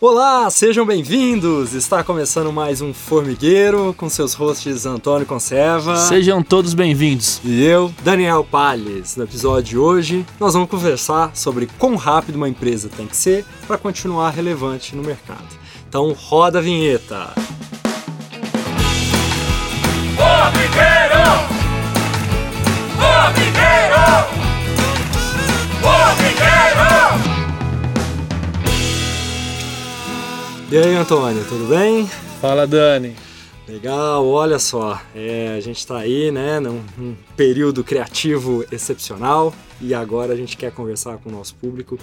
Olá, sejam bem-vindos! Está começando mais um Formigueiro com seus hosts Antônio Conserva. Sejam todos bem-vindos. E eu, Daniel Palles. No episódio de hoje, nós vamos conversar sobre quão rápido uma empresa tem que ser para continuar relevante no mercado. Então, roda a vinheta! Formigueiro! E aí, Antônio, tudo bem? Fala, Dani. Legal, olha só, é, a gente está aí, né, num, num, período criativo excepcional e agora a gente quer conversar com o nosso público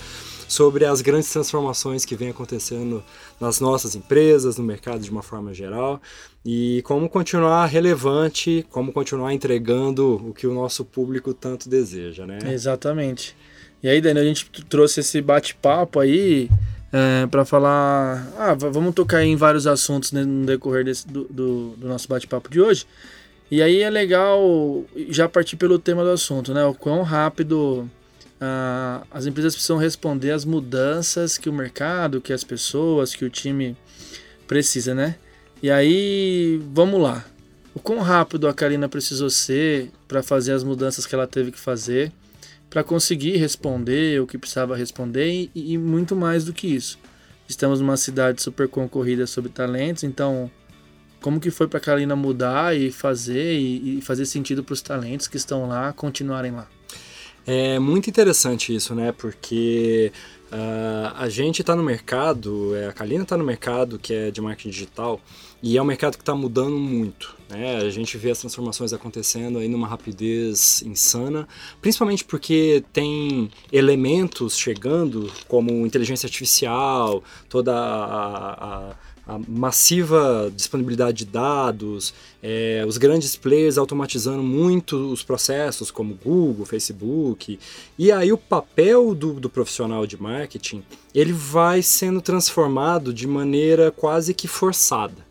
sobre as grandes transformações que vem acontecendo nas nossas empresas, no mercado de uma forma geral e como continuar relevante, como continuar entregando o que o nosso público tanto deseja, né? Exatamente. E aí, Dani, a gente trouxe esse bate-papo aí é, para falar. Ah, vamos tocar em vários assuntos né, no decorrer desse, do, do, do nosso bate-papo de hoje. E aí é legal já partir pelo tema do assunto, né? O quão rápido ah, as empresas precisam responder às mudanças que o mercado, que as pessoas, que o time precisa, né? E aí, vamos lá. O quão rápido a Karina precisou ser para fazer as mudanças que ela teve que fazer para conseguir responder o que precisava responder e, e, muito mais do que isso. Estamos numa cidade super concorrida sobre talentos, então como que foi para a Kalina mudar e fazer e, e fazer sentido para os talentos que estão lá continuarem lá? É muito interessante isso, né? Porque uh, a gente está no mercado, é, a Kalina está no mercado que é de marketing digital e é um mercado que está mudando muito. Né? A gente vê as transformações acontecendo aí numa rapidez insana, principalmente porque tem elementos chegando como inteligência artificial, toda a, a, a massiva disponibilidade de dados, é, os grandes players automatizando muito os processos, como Google, Facebook. E aí o papel do, do profissional de marketing ele vai sendo transformado de maneira quase que forçada.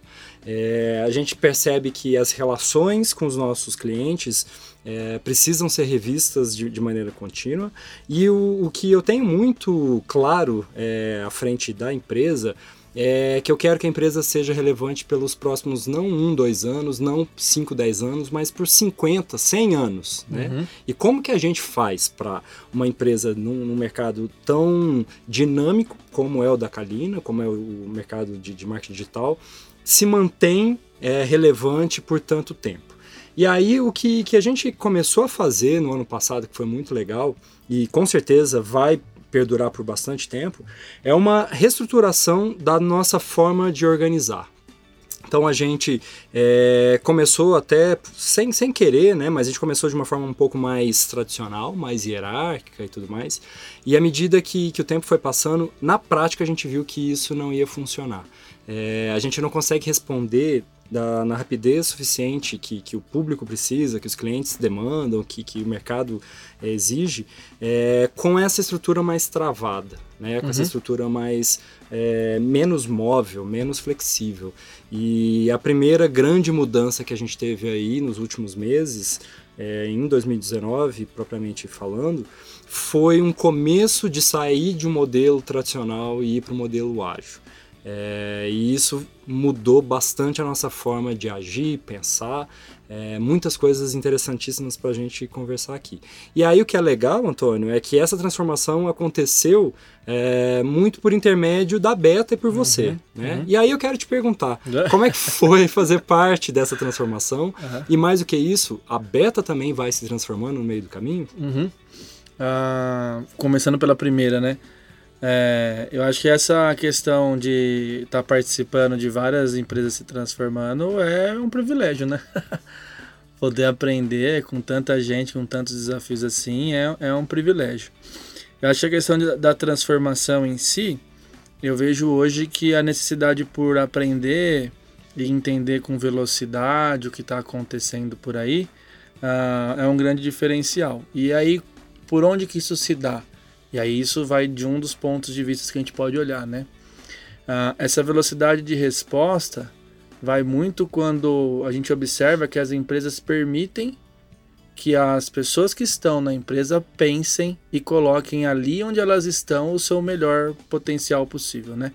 É, a gente percebe que as relações com os nossos clientes é, precisam ser revistas de, de maneira contínua e o, o, que eu tenho muito claro é, à frente da empresa é que eu quero que a empresa seja relevante pelos próximos não um, dois anos, não cinco, dez anos, mas por 50, 100 anos. Né? Uhum. E como que a gente faz para uma empresa num, num, mercado tão dinâmico como é o da Calina, como é o mercado de, de marketing digital, se mantém é, relevante por tanto tempo. E aí o que, que a gente começou a fazer no ano passado, que foi muito legal, e com certeza vai perdurar por bastante tempo, é uma reestruturação da nossa forma de organizar. Então a gente é, começou até sem, sem querer, né? Mas a gente começou de uma forma um pouco mais tradicional, mais hierárquica e tudo mais. E à medida que, que o tempo foi passando, na prática a gente viu que isso não ia funcionar. É, a gente não consegue responder da, na rapidez suficiente que, que o público precisa, que os clientes demandam, que, que o mercado é, exige, é, com essa estrutura mais travada, né? com uhum. essa estrutura mais é, menos móvel, menos flexível. E a primeira grande mudança que a gente teve aí nos últimos meses, é, em 2019, propriamente falando, foi um começo de sair de um modelo tradicional e ir para o modelo ágil. É, e isso mudou bastante a nossa forma de agir, pensar, é, muitas coisas interessantíssimas para a gente conversar aqui. E aí o que é legal, Antônio, é que essa transformação aconteceu é, muito por intermédio da Beta e por uhum, você. Né? Uhum. E aí eu quero te perguntar, como é que foi fazer parte dessa transformação? Uhum. E mais do que isso, a Beta também vai se transformando no meio do caminho? Ah, começando pela primeira, né? É, eu acho que essa questão de estar tá participando de várias empresas se transformando é um privilégio, né? Poder aprender com tanta gente, com tantos desafios assim, é, é um privilégio. Eu acho que a questão de, da transformação em si, eu vejo hoje que a necessidade por aprender e entender com velocidade o que está acontecendo por aí uh, é um grande diferencial. E aí, por onde que isso se dá? E aí isso vai de um dos pontos de vista que a gente pode olhar, né? Ah, essa velocidade de resposta vai muito quando a gente observa que as empresas permitem que as pessoas que estão na empresa pensem e coloquem ali onde elas estão o seu melhor potencial possível, né?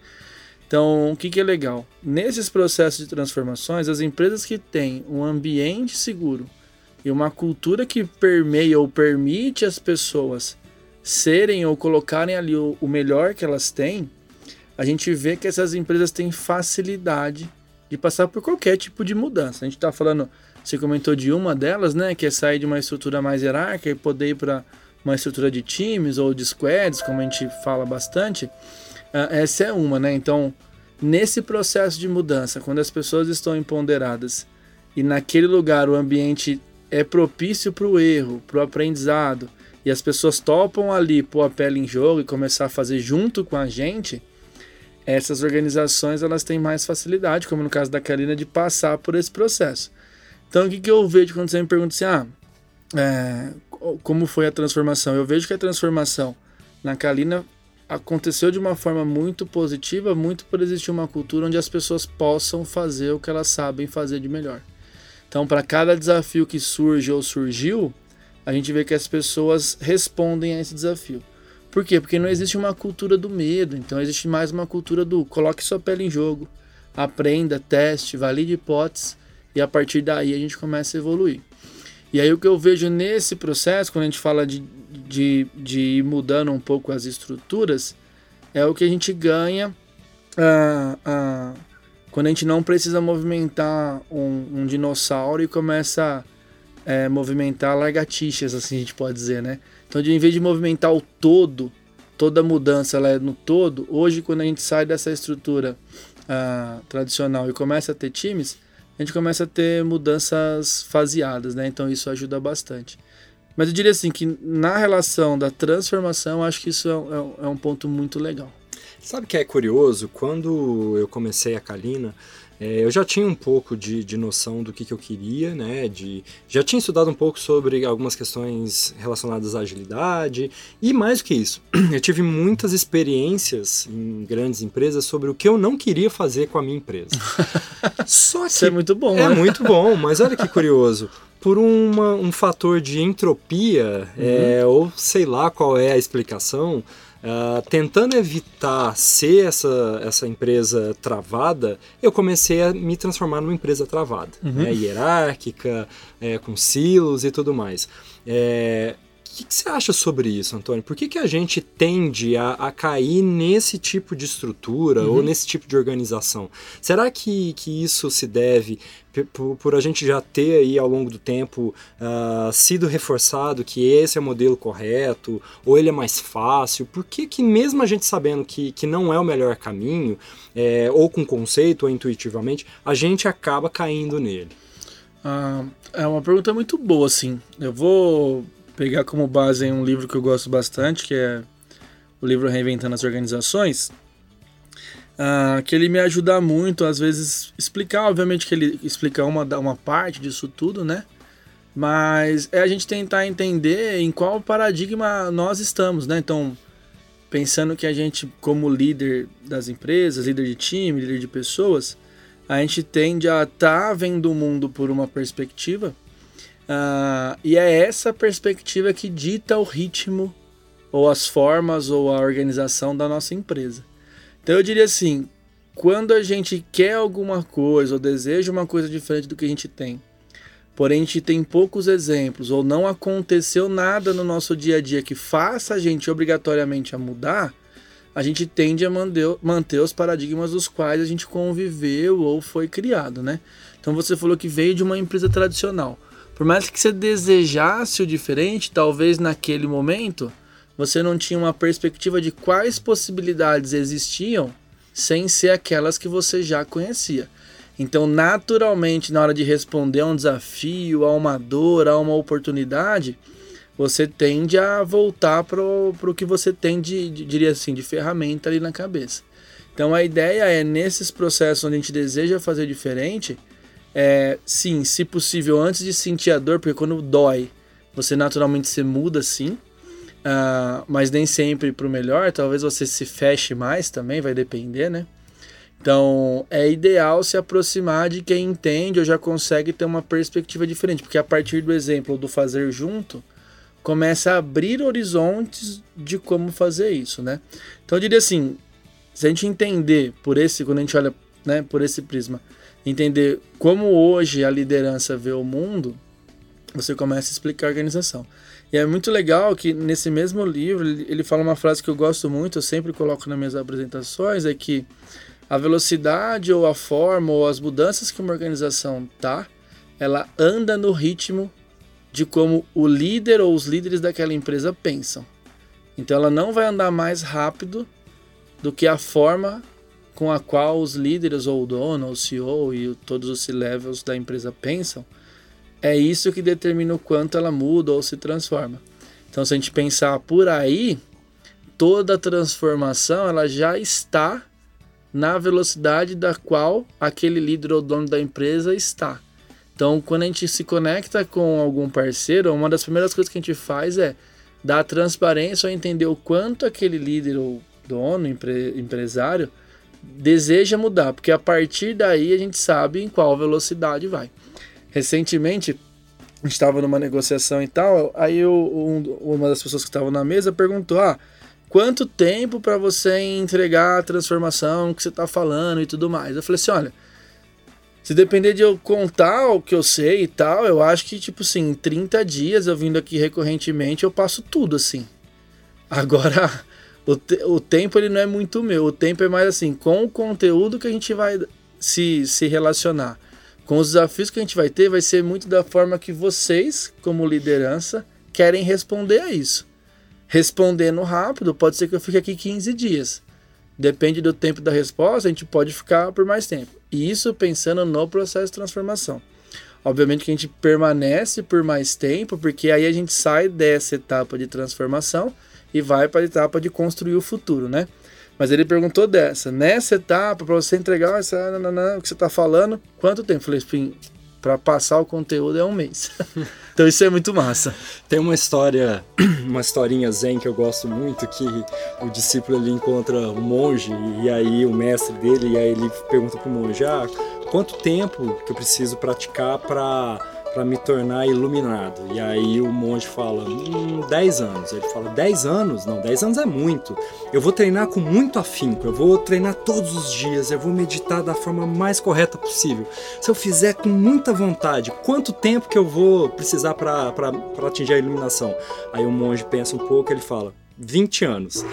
Então, o que, que é legal? Nesses processos de transformações, as empresas que têm um ambiente seguro e uma cultura que permeia ou permite as pessoas serem ou colocarem ali o, o melhor que elas têm, a gente vê que essas empresas têm facilidade de passar por qualquer tipo de mudança. A gente está falando, você comentou de uma delas, né, que é sair de uma estrutura mais hierárquica e poder ir para uma estrutura de times ou de squads, como a gente fala bastante. Uh, essa é uma, né? Então, nesse processo de mudança, quando as pessoas estão empoderadas e naquele lugar o ambiente é propício para o erro, para o aprendizado, e as pessoas topam ali pôr a pele em jogo e começar a fazer junto com a gente, essas organizações elas têm mais facilidade, como no caso da Kalina, de passar por esse processo. Então, o que, que eu vejo quando você me pergunta assim, ah, é, como foi a transformação? Eu vejo que a transformação na Kalina aconteceu de uma forma muito positiva, muito por existir uma cultura onde as pessoas possam fazer o que elas sabem fazer de melhor. Então, para cada desafio que surge ou surgiu, a gente vê que as pessoas respondem a esse desafio. Por quê? Porque não existe uma cultura do medo, então existe mais uma cultura do coloque sua pele em jogo, aprenda, teste, valide hipóteses e a partir daí a gente começa a evoluir. E aí o que eu vejo nesse processo, quando a gente fala de, de, de ir mudando um pouco as estruturas, é o que a gente ganha quando a gente não precisa movimentar um, um dinossauro e começa a é, movimentar lagartixas, assim a gente pode dizer, né? Então, de, em vez de movimentar o todo, toda mudança ela é no todo, hoje quando a gente sai dessa estrutura ah, tradicional e começa a ter times, a gente começa a ter mudanças faseadas, né? Então isso ajuda bastante. Mas eu diria assim que na relação da transformação, acho que isso é, é, é um ponto muito legal. Sabe que é curioso? Quando eu comecei a Kalina, é, eu já tinha um pouco de, de noção do que, que eu queria, né? De, já tinha estudado um pouco sobre algumas questões relacionadas à agilidade e mais do que isso, eu tive muitas experiências em grandes empresas sobre o que eu não queria fazer com a minha empresa. Só que isso é muito bom. É né? muito bom, mas olha que curioso por uma, um fator de entropia, uhum. é, ou sei lá qual é a explicação, Uh, tentando evitar ser essa, essa empresa travada, eu comecei a me transformar numa empresa travada, uhum. né, hierárquica, é, com silos e tudo mais. É, que, que você acha sobre isso, Antônio? Por que, que a gente tende a, a cair nesse tipo de estrutura uhum. ou nesse tipo de organização? Será que, que isso se deve por, por a gente já ter aí ao longo do tempo uh, sido reforçado que esse é o modelo correto ou ele é mais fácil? Por que, que mesmo a gente sabendo que, que não é o melhor caminho, é, ou com conceito ou intuitivamente, a gente acaba caindo nele? Ah, é uma pergunta muito boa, assim. Eu vou pegar como base um livro que eu gosto bastante, que é o livro Reinventando as Organizações, uh, que ele me ajuda muito, às vezes, explicar, obviamente que ele explica uma, uma parte disso tudo, né? Mas é a gente tentar entender em qual paradigma nós estamos, né? Então, pensando que a gente, como líder das empresas, líder de time, líder de pessoas, a gente tende a estar tá vendo o mundo por uma perspectiva Uh, e é essa perspectiva que dita o ritmo, ou as formas, ou a organização da nossa empresa. Então eu diria assim: quando a gente quer alguma coisa, ou deseja uma coisa diferente do que a gente tem, porém a gente tem poucos exemplos, ou não aconteceu nada no nosso dia a dia que faça a gente obrigatoriamente a mudar, a gente tende a manter os paradigmas dos quais a gente conviveu ou foi criado, né? Então você falou que veio de uma empresa tradicional. Por mais que você desejasse o diferente, talvez naquele momento você não tinha uma perspectiva de quais possibilidades existiam sem ser aquelas que você já conhecia. Então, naturalmente, na hora de responder a um desafio, a uma dor, a uma oportunidade, você tende a voltar para o que você tem de, de, diria assim, de ferramenta ali na cabeça. Então, a ideia é, nesses processos onde a gente deseja fazer diferente, é, sim, se possível, antes de sentir a dor, porque quando dói, você naturalmente se muda sim, uh, mas nem sempre para o melhor. Talvez você se feche mais também, vai depender, né? Então é ideal se aproximar de quem entende ou já consegue ter uma perspectiva diferente, porque a partir do exemplo do fazer junto, começa a abrir horizontes de como fazer isso, né? Então eu diria assim, Se a gente entender por esse, quando a gente olha né, por esse prisma, entender como hoje a liderança vê o mundo, você começa a explicar a organização. E é muito legal que nesse mesmo livro ele fala uma frase que eu gosto muito, eu sempre coloco nas minhas apresentações, é que a velocidade ou a forma ou as mudanças que uma organização tá, ela anda no ritmo de como o líder ou os líderes daquela empresa pensam. Então ela não vai andar mais rápido do que a forma com a qual os líderes ou o dono, o CEO e todos os C-levels da empresa pensam. É isso que determina o quanto ela muda ou se transforma. Então se a gente pensar por aí, toda transformação ela já está na velocidade da qual aquele líder ou dono da empresa está. Então, quando a gente se conecta com algum parceiro, uma das primeiras coisas que a gente faz é dar transparência ou entender o quanto aquele líder ou dono, empre, empresário, deseja mudar, porque a partir daí a gente sabe em qual velocidade vai. Recentemente, a gente estava numa negociação e tal, aí um, uma das pessoas que estavam na mesa perguntou: ah, quanto tempo para você entregar a transformação que você está falando e tudo mais? Eu falei assim: olha se depender de eu contar o que eu sei e tal, eu acho que, tipo assim, em 30 dias eu vindo aqui recorrentemente, eu passo tudo, assim. Agora, o, te o tempo ele não é muito meu. O tempo é mais assim, com o conteúdo que a gente vai se, se relacionar. Com os desafios que a gente vai ter, vai ser muito da forma que vocês, como liderança, querem responder a isso. Respondendo rápido, pode ser que eu fique aqui 15 dias. Depende do tempo da resposta, a gente pode ficar por mais tempo. E isso pensando no processo de transformação. Obviamente que a gente permanece por mais tempo, porque aí a gente sai dessa etapa de transformação e vai para a etapa de construir o futuro, né? Mas ele perguntou dessa, nessa etapa, para você entregar essa, o que você está falando, quanto tempo? Falei, enfim, para passar o conteúdo é um mês. então isso é muito massa. Tem uma história, uma historinha zen que eu gosto muito, que o discípulo ele encontra um monge e aí o mestre dele, e aí ele pergunta pro monge, ah, quanto tempo que eu preciso praticar para para me tornar iluminado. E aí o monge fala, hum, 10 anos. Ele fala, 10 anos? Não, 10 anos é muito. Eu vou treinar com muito afinco, eu vou treinar todos os dias, eu vou meditar da forma mais correta possível. Se eu fizer com muita vontade, quanto tempo que eu vou precisar para atingir a iluminação? Aí o monge pensa um pouco, ele fala, 20 anos.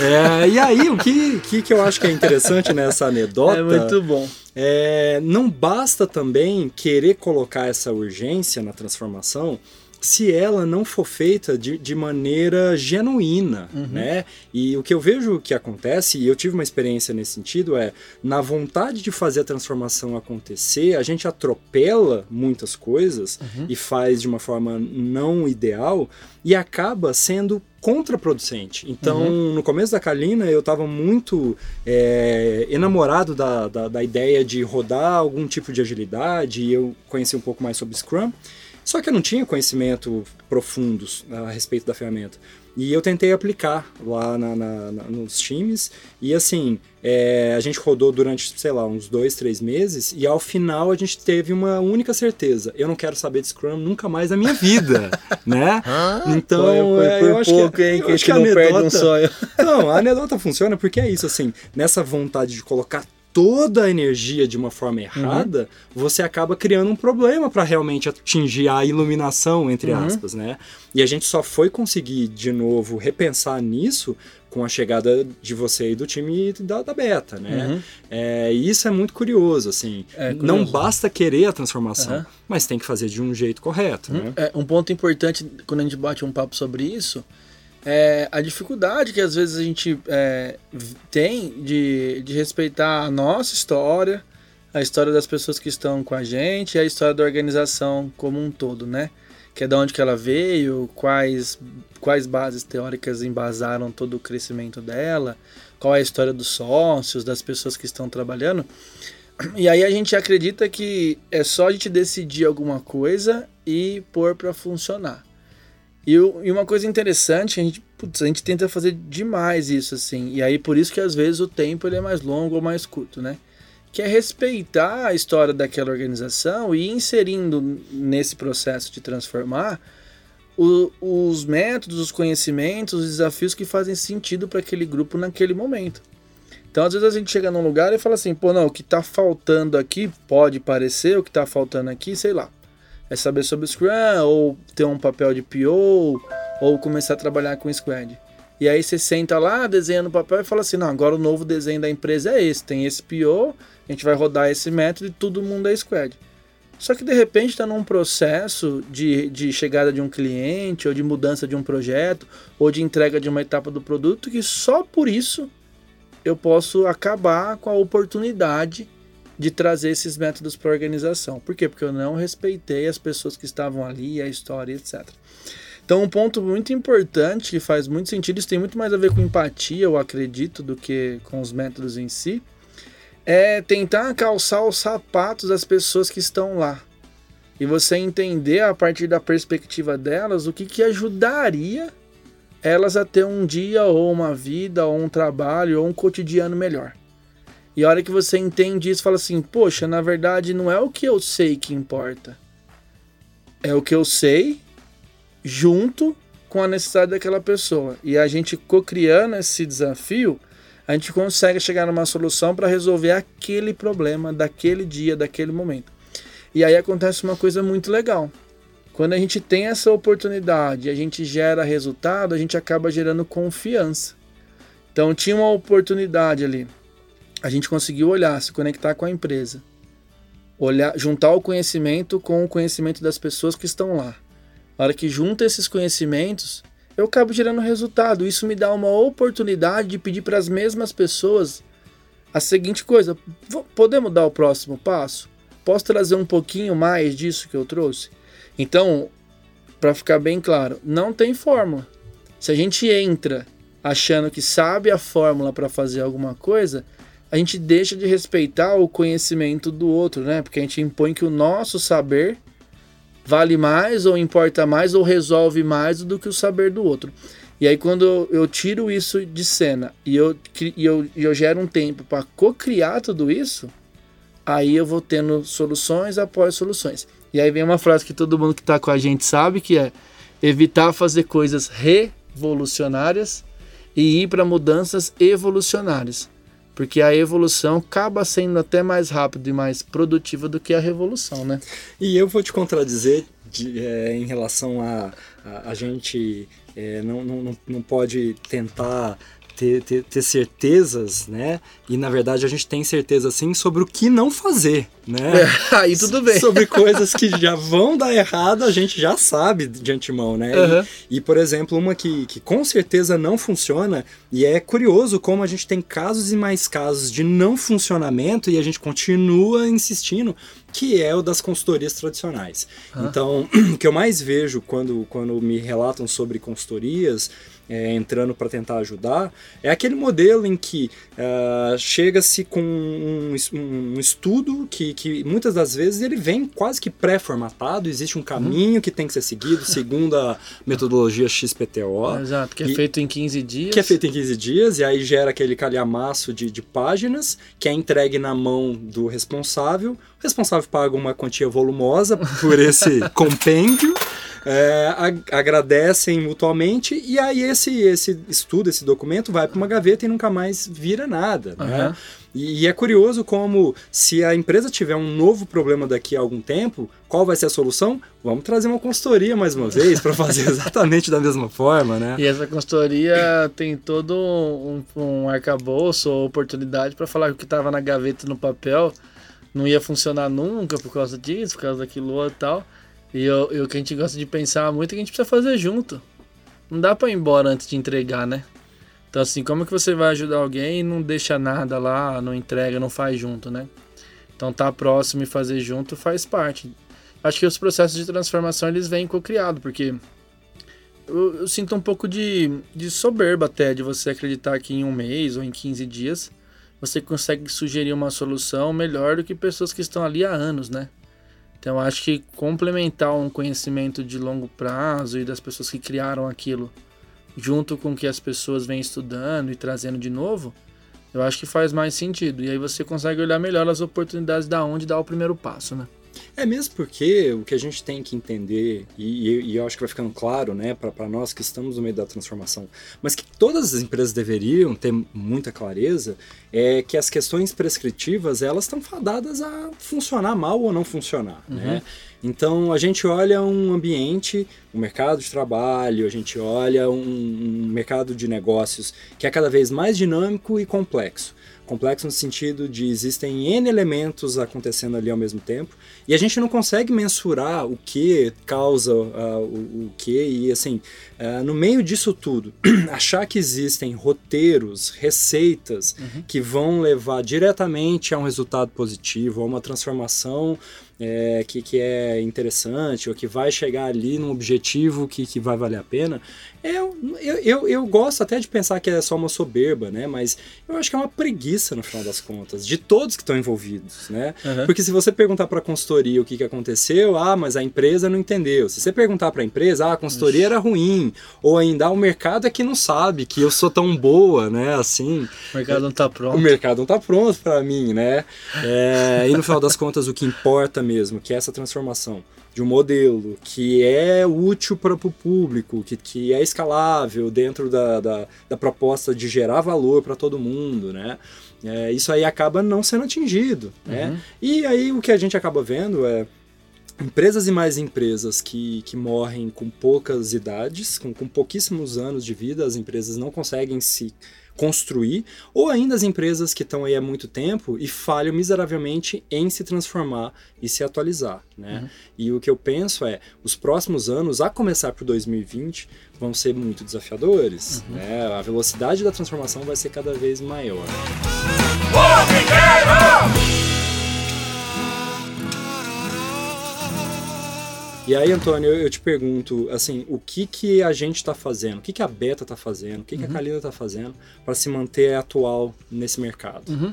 É, e aí, o que, que, que eu acho que é interessante nessa anedota. É muito bom. É, não basta também querer colocar essa urgência na transformação se ela não for feita de, de maneira genuína, uhum. né? E o que eu vejo que acontece, e eu tive uma experiência nesse sentido, é na vontade de fazer a transformação acontecer, a gente atropela muitas coisas uhum. e faz de uma forma não ideal e acaba sendo contraproducente. Então, uhum. no começo da Kalina, eu estava muito é, enamorado da, da, da, ideia de rodar algum tipo de agilidade, e eu conheci um pouco mais sobre Scrum. Só que eu não tinha conhecimento profundos a respeito da ferramenta. E eu tentei aplicar lá na, na, na, nos times. E assim, é, a gente rodou durante, sei lá, uns dois, três meses. E ao final a gente teve uma única certeza: eu não quero saber de Scrum nunca mais na minha vida. né? então, foi, foi é, eu acho pouco, que, hein, que a gente não anedota, perde um sonho. não, a anedota funciona porque é isso, assim, nessa vontade de colocar toda a energia de uma forma errada, uhum. você acaba criando um problema para realmente atingir a iluminação, entre uhum. aspas, né? E a gente só foi conseguir, de novo, repensar nisso com a chegada de você e do time da, da Beta, né? Uhum. É, e isso é muito curioso, assim. É curioso. Não basta querer a transformação, mas tem que fazer de um jeito correto, uhum. né? É, um ponto importante, quando a gente bate um papo sobre isso, é, a dificuldade que às vezes a gente é, tem de, de respeitar a nossa história, a história das pessoas que estão com a gente e a história da organização como um todo, né? Que é de onde que ela veio, quais, quais bases teóricas embasaram todo o crescimento dela, qual é a história dos sócios, das pessoas que estão trabalhando. E aí a gente acredita que é só a gente decidir alguma coisa e pôr para funcionar. E, e, uma coisa interessante, a gente, putz, a gente tenta fazer demais isso, assim. E aí por isso que às vezes o tempo ele é mais longo ou mais curto, né? Que é respeitar a história daquela organização e ir inserindo nesse processo de transformar o, os métodos, os conhecimentos, os desafios que fazem sentido para aquele grupo naquele momento. Então, às vezes a gente chega num lugar e fala assim, pô, não, o que tá faltando aqui pode parecer, o que tá faltando aqui, sei lá. É saber sobre Scrum, ou ter um papel de PO, ou começar a trabalhar com Squad. E aí você senta lá, desenha no papel e fala assim, não, agora o novo desenho da empresa é esse, tem esse PO, a gente vai rodar esse método e todo mundo é Squad. Só que de repente está num processo de, de chegada de um cliente, ou de mudança de um projeto, ou de entrega de uma etapa do produto, que só por isso eu posso acabar com a oportunidade de trazer esses métodos para a organização. Por quê? Porque eu não respeitei as pessoas que estavam ali, a história, etc. Então, um ponto muito importante que faz muito sentido, isso tem muito mais a ver com empatia, eu acredito, do que com os métodos em si, é tentar calçar os sapatos das pessoas que estão lá. E você entender a partir da perspectiva delas o que, que ajudaria elas a ter um dia ou uma vida ou um trabalho ou um cotidiano melhor. E a hora que você entende isso, fala assim: poxa, na verdade não é o que eu sei que importa. É o que eu sei junto com a necessidade daquela pessoa. E a gente co-criando esse desafio, a gente consegue chegar numa solução para resolver aquele problema daquele dia, daquele momento. E aí acontece uma coisa muito legal. Quando a gente tem essa oportunidade, a gente gera resultado, a gente acaba gerando confiança. Então tinha uma oportunidade ali a gente conseguiu olhar, se conectar com a empresa, olhar, juntar o conhecimento com o conhecimento das pessoas que estão lá. Na hora que junta esses conhecimentos, eu acabo gerando resultado. Isso me dá uma oportunidade de pedir para as mesmas pessoas a seguinte coisa: podemos dar o próximo passo? Posso trazer um pouquinho mais disso que eu trouxe? Então, para ficar bem claro, não tem fórmula. Se a gente entra achando que sabe a fórmula para fazer alguma coisa, a gente deixa de respeitar o conhecimento do outro, né? Porque a gente impõe que o nosso saber vale mais, ou importa mais, ou resolve mais do que o saber do outro. E aí, quando eu tiro isso de cena e eu, e eu, e eu gero um tempo para co-criar tudo isso, aí eu vou tendo soluções após soluções. E aí vem uma frase que todo mundo que está com a gente sabe, que é evitar fazer coisas revolucionárias e ir para mudanças evolucionárias. Porque a evolução acaba sendo até mais rápida e mais produtiva do que a revolução, né? E eu vou te contradizer de, é, em relação a, a, a gente é, não, não, não pode tentar ter, ter, ter, certezas, né? E na verdade a gente tem certeza sim sobre o que não fazer, né? É, aí tudo bem. Sobre coisas que já vão dar errado, a gente já sabe de antemão, né? Uhum. E, e, por exemplo, uma que, que com certeza não funciona, e é curioso como a gente tem casos e mais casos de não funcionamento e a gente continua insistindo, que é o das consultorias tradicionais. Uhum. Então, o que eu mais vejo quando, quando me relatam sobre consultorias é, entrando para tentar ajudar, é aquele modelo em que uh, chega-se com um, um, estudo que, que muitas das vezes ele vem quase que pré-formatado, existe um uhum. caminho que tem que ser seguido segundo a metodologia XPTO. Exato, que é e, feito em 15 dias. Que é feito em 15 dias, e aí gera aquele calhamaço de, de páginas que é entregue na mão do responsável. O responsável paga uma quantia volumosa por esse compêndio é, agradecem mutuamente e aí esse, esse estudo, esse documento vai para uma gaveta e nunca mais vira nada. Uhum. Né? E, e, é curioso como, se a empresa tiver um novo problema daqui a algum tempo, qual vai ser a solução? Vamos trazer uma consultoria mais uma vez para fazer exatamente da mesma forma, né? E essa consultoria tem todo um, um arcabouço ou oportunidade para falar que o que estava na gaveta no papel não ia funcionar nunca por causa disso, por causa daquilo e tal. E, eu, e o que a gente gosta de pensar muito é que a gente precisa fazer junto. Não dá para ir embora antes de entregar, né? Então, assim, como que você vai ajudar alguém e não deixa nada lá, não entrega, não faz junto, né? Então, tá próximo e fazer junto faz parte. Acho que os processos de transformação eles vêm co-criado, porque eu, eu, sinto um pouco de, de soberba até de você acreditar que em um mês ou em 15 dias você consegue sugerir uma solução melhor do que pessoas que estão ali há anos, né? Então acho que complementar um conhecimento de longo prazo e das pessoas que criaram aquilo, junto com o que as pessoas vêm estudando e trazendo de novo, eu acho que faz mais sentido. E aí você consegue olhar melhor as oportunidades da onde dar o primeiro passo, né? É mesmo porque o que a gente tem que entender, e, e eu acho que vai ficando claro né, para nós que estamos no meio da transformação, mas que todas as empresas deveriam ter muita clareza, é que as questões prescritivas elas estão fadadas a funcionar mal ou não funcionar. Uhum. Né? Então a gente olha um ambiente, um mercado de trabalho, a gente olha um, um mercado de negócios que é cada vez mais dinâmico e complexo. Complexo no sentido de existem N elementos acontecendo ali ao mesmo tempo e a gente não consegue mensurar o que causa uh, o, o que e assim, uh, no meio disso tudo, achar que existem roteiros, receitas uhum. que vão levar diretamente a um resultado positivo, a uma transformação é, que, que é interessante ou que vai chegar ali num objetivo que, que vai valer a pena, eu, eu, eu, eu, gosto até de pensar que é só uma soberba, né? Mas eu acho que é uma preguiça no final das contas, de todos que estão envolvidos, né? Uhum. Porque se você perguntar para a consultoria o que, que aconteceu, ah, mas a empresa não entendeu. Se você perguntar para a empresa, ah, a consultoria Ixi. era ruim, ou ainda ah, o mercado é que não sabe que eu sou tão boa, né? Assim. O mercado não está pronto. O mercado não está pronto para mim, né? É, e no final das contas, o que importa mesmo, que é essa transformação de um modelo que é útil para o público, que, que é escalável dentro da, da, da proposta de gerar valor para todo mundo, né? É, isso aí acaba não sendo atingido, né? Uhum. E aí o que a gente acaba vendo é empresas e mais empresas que, que morrem com poucas idades, com, com pouquíssimos anos de vida, as empresas não conseguem se construir, ou ainda as empresas que estão aí há muito tempo e falham miseravelmente em se transformar e se atualizar. Né? Uhum. E o que eu penso é, os próximos anos, a começar por 2020, vão ser muito desafiadores. Uhum. Né? A velocidade da transformação vai ser cada vez maior. E aí, Antônio, eu, te pergunto, assim, o que que a gente está fazendo? O que que a Beta está fazendo? O que, uhum. que a uhum. Kalina está fazendo para se manter atual nesse mercado? Uhum.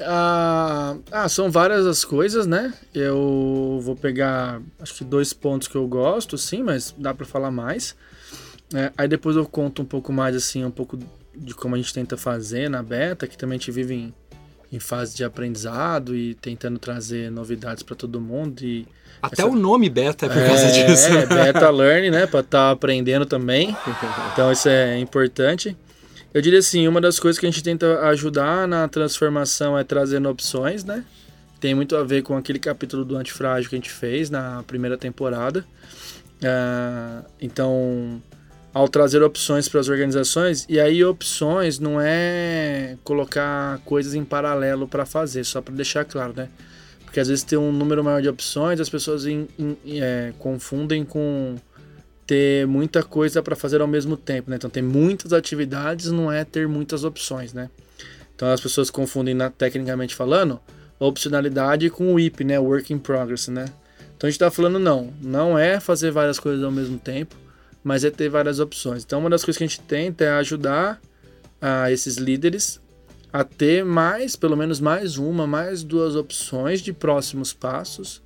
Ah, ah, são várias as coisas, né? Eu vou pegar, acho que dois pontos que eu gosto, sim, mas dá para falar mais. É, aí depois eu conto um pouco mais, assim, um pouco de como a gente tenta fazer na Beta, que também a gente vive em, em fase de aprendizado e tentando trazer novidades para todo mundo e até Essa... o nome beta é por causa é, disso. É, beta learning, né? Para estar tá aprendendo também. Então isso é importante. Eu diria assim, uma das coisas que a gente tenta ajudar na transformação é trazendo opções, né? Tem muito a ver com aquele capítulo do antifrágil que a gente fez na primeira temporada. Uh, então, ao trazer opções para as organizações, e aí opções não é colocar coisas em paralelo para fazer, só para deixar claro, né? Porque às vezes tem um número maior de opções, as pessoas é, confundem com ter muita coisa para fazer ao mesmo tempo, né? Então tem muitas atividades, não é ter muitas opções, né? Então as pessoas confundem, na, tecnicamente falando, opcionalidade com o IP, né? Work in progress, né? Então a gente está falando não, não é fazer várias coisas ao mesmo tempo, mas é ter várias opções. Então uma das coisas que a gente tenta é ajudar a esses líderes a ter mais, pelo menos mais uma, mais duas opções de próximos passos,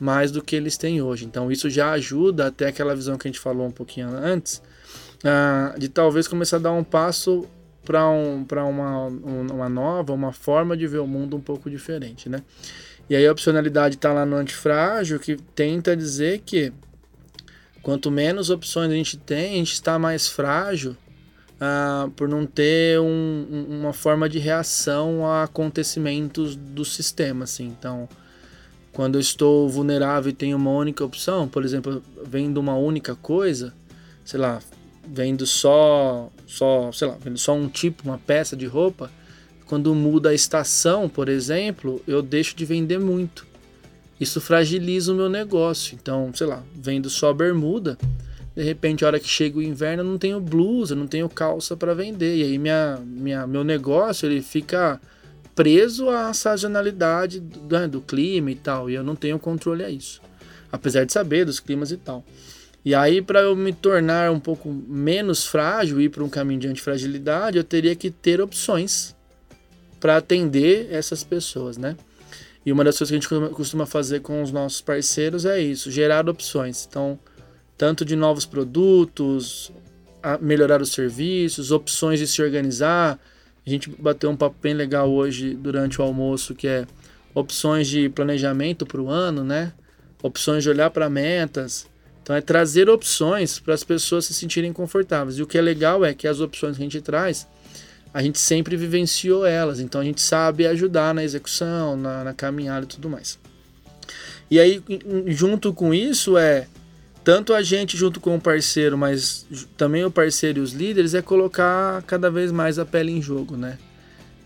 mais do que eles têm hoje. Então isso já ajuda até aquela visão que a gente falou um pouquinho antes, uh, de talvez começar a dar um passo para um, uma, uma nova, uma forma de ver o mundo um pouco diferente, né? E aí a opcionalidade está lá no antifrágil, que tenta dizer que quanto menos opções a gente tem, a gente está mais frágil uh, por não ter um, uma forma de reação a acontecimentos do sistema, assim. Então, quando eu estou vulnerável e tenho uma única opção, por exemplo, vendo uma única coisa, sei lá, vendo só, só, sei lá, vendo só um tipo, uma peça de roupa, quando muda a estação, por exemplo, eu deixo de vender muito. Isso fragiliza o meu negócio. Então, sei lá, vendo só bermuda, de repente, a hora que chega o inverno, eu não tenho blusa, não tenho calça para vender. E aí minha, minha, meu negócio ele fica preso à sazonalidade do, né, do clima e tal. E eu não tenho controle a isso. Apesar de saber dos climas e tal. E aí, para eu me tornar um pouco menos frágil, ir para um caminho de antifragilidade, eu teria que ter opções para atender essas pessoas, né? E uma das coisas que a gente costuma fazer com os nossos parceiros é isso, gerar opções. Então, tanto de novos produtos, melhorar os serviços, opções de se organizar. A gente bateu um papo bem legal hoje durante o almoço, que é opções de planejamento para o ano, né? Opções de olhar para metas. Então é trazer opções para as pessoas se sentirem confortáveis. E o que é legal é que as opções que a gente traz, a gente sempre vivenciou elas. Então a gente sabe ajudar na execução, na, na caminhada e tudo mais. E aí, junto com isso, é tanto a gente junto com o parceiro, mas também o parceiro e os líderes, é colocar cada vez mais a pele em jogo, né?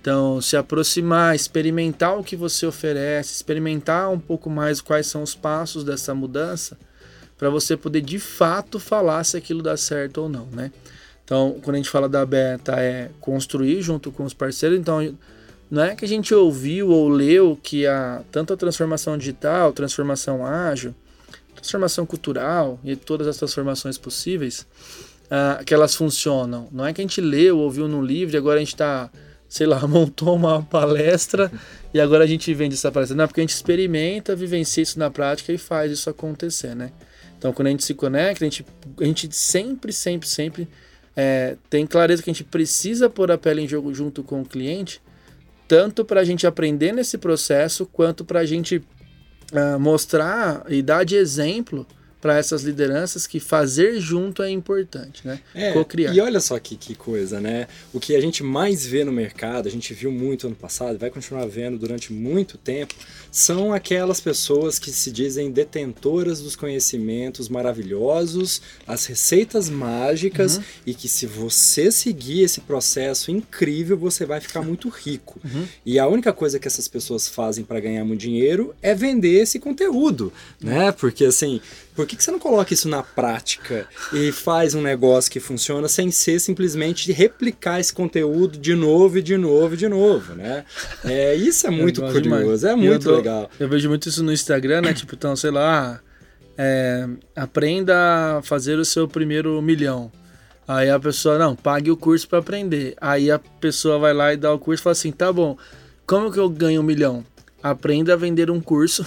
Então, se aproximar, experimentar o que você oferece, experimentar um pouco mais quais são os passos dessa mudança, para você poder de fato falar se aquilo dá certo ou não, né? Então, quando a gente fala da beta, é construir junto com os parceiros. Então, não é que a gente ouviu ou leu que a, tanto a transformação digital, transformação ágil, transformação cultural e todas as transformações possíveis, uh, que elas funcionam. Não é que a gente leu, ouviu no livro e agora a gente está sei lá, montou uma palestra e agora a gente vende essa palestra. Não, porque a gente experimenta, vivencia isso na prática e faz isso acontecer, né? Então, quando a gente se conecta, a gente, a gente sempre, sempre, sempre é, tem clareza que a gente precisa pôr a pele em jogo junto com o cliente, tanto para a gente aprender nesse processo, quanto para a gente uh, mostrar e dar de exemplo para essas lideranças que fazer junto é importante, né? É, Co-criar. E olha só que, que coisa, né? O que a gente mais vê no mercado, a gente viu muito ano passado, vai continuar vendo durante muito tempo, são aquelas pessoas que se dizem detentoras dos conhecimentos maravilhosos, as receitas mágicas, uhum. e que se você seguir esse processo incrível, você vai ficar muito rico. Uhum. E a única coisa que essas pessoas fazem para ganhar muito dinheiro é vender esse conteúdo, né? Porque assim, por que, que você não coloca isso na prática e faz um negócio que funciona sem ser simplesmente replicar esse conteúdo de novo e de novo e de novo, né? É, isso é muito curioso, demais. é muito eu legal. Eu vejo muito isso no Instagram, né? Tipo, então, sei lá, é, aprenda a fazer o seu primeiro milhão. Aí a pessoa, não, pague o curso para aprender. Aí a pessoa vai lá e dá o curso e fala assim, tá bom, como que eu ganho um milhão? Aprenda a vender um curso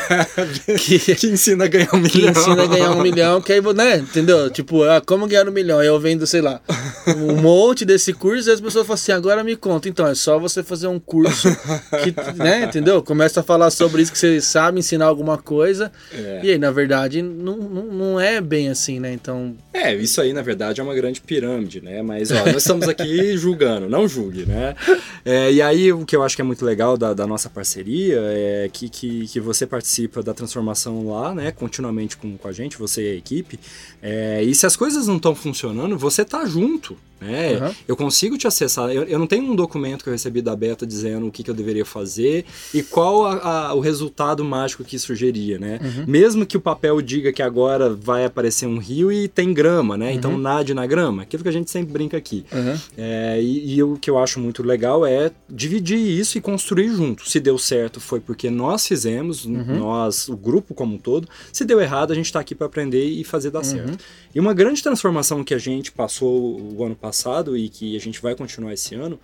que, que, ensina a ganhar um milhão. Que ensina a ganhar um milhão, que aí, né, entendeu? Tipo, ah, como ganhar um milhão? Aí eu vendo, sei lá, um monte desse curso e as pessoas falam assim, agora me conta. Então, é só você fazer um curso que, né, entendeu? Começa a falar sobre isso que você sabe ensinar alguma coisa. É. E aí, na verdade, não, não, não é bem assim, né? Então... É, isso aí, na verdade, é uma grande pirâmide, né? Mas, ó, nós estamos aqui julgando, não julgue, né? É, e aí, o que eu acho que é muito legal da, da nossa parceria é, que, que, que você participa da transformação lá, né, continuamente com, com a gente, você e a equipe, é, e se as coisas não estão funcionando, você tá junto, né? Uhum. Eu consigo te acessar. Eu, eu, não tenho um documento que eu recebi da Beta dizendo o que, que eu deveria fazer e qual a, a, o resultado mágico que sugeria, né? Uhum. Mesmo que o papel diga que agora vai aparecer um rio e tem grama, né? Então uhum. nade na grama. Aquilo que a gente sempre brinca aqui. Uhum. É, e, e, o que eu acho muito legal é dividir isso e construir junto. Se deu certo foi porque nós fizemos, uhum. nós, o grupo como um todo. Se deu errado, a gente está aqui para aprender e fazer dar certo. Uhum. E uma grande transformação que a gente passou o ano passado e que a gente vai continuar esse ano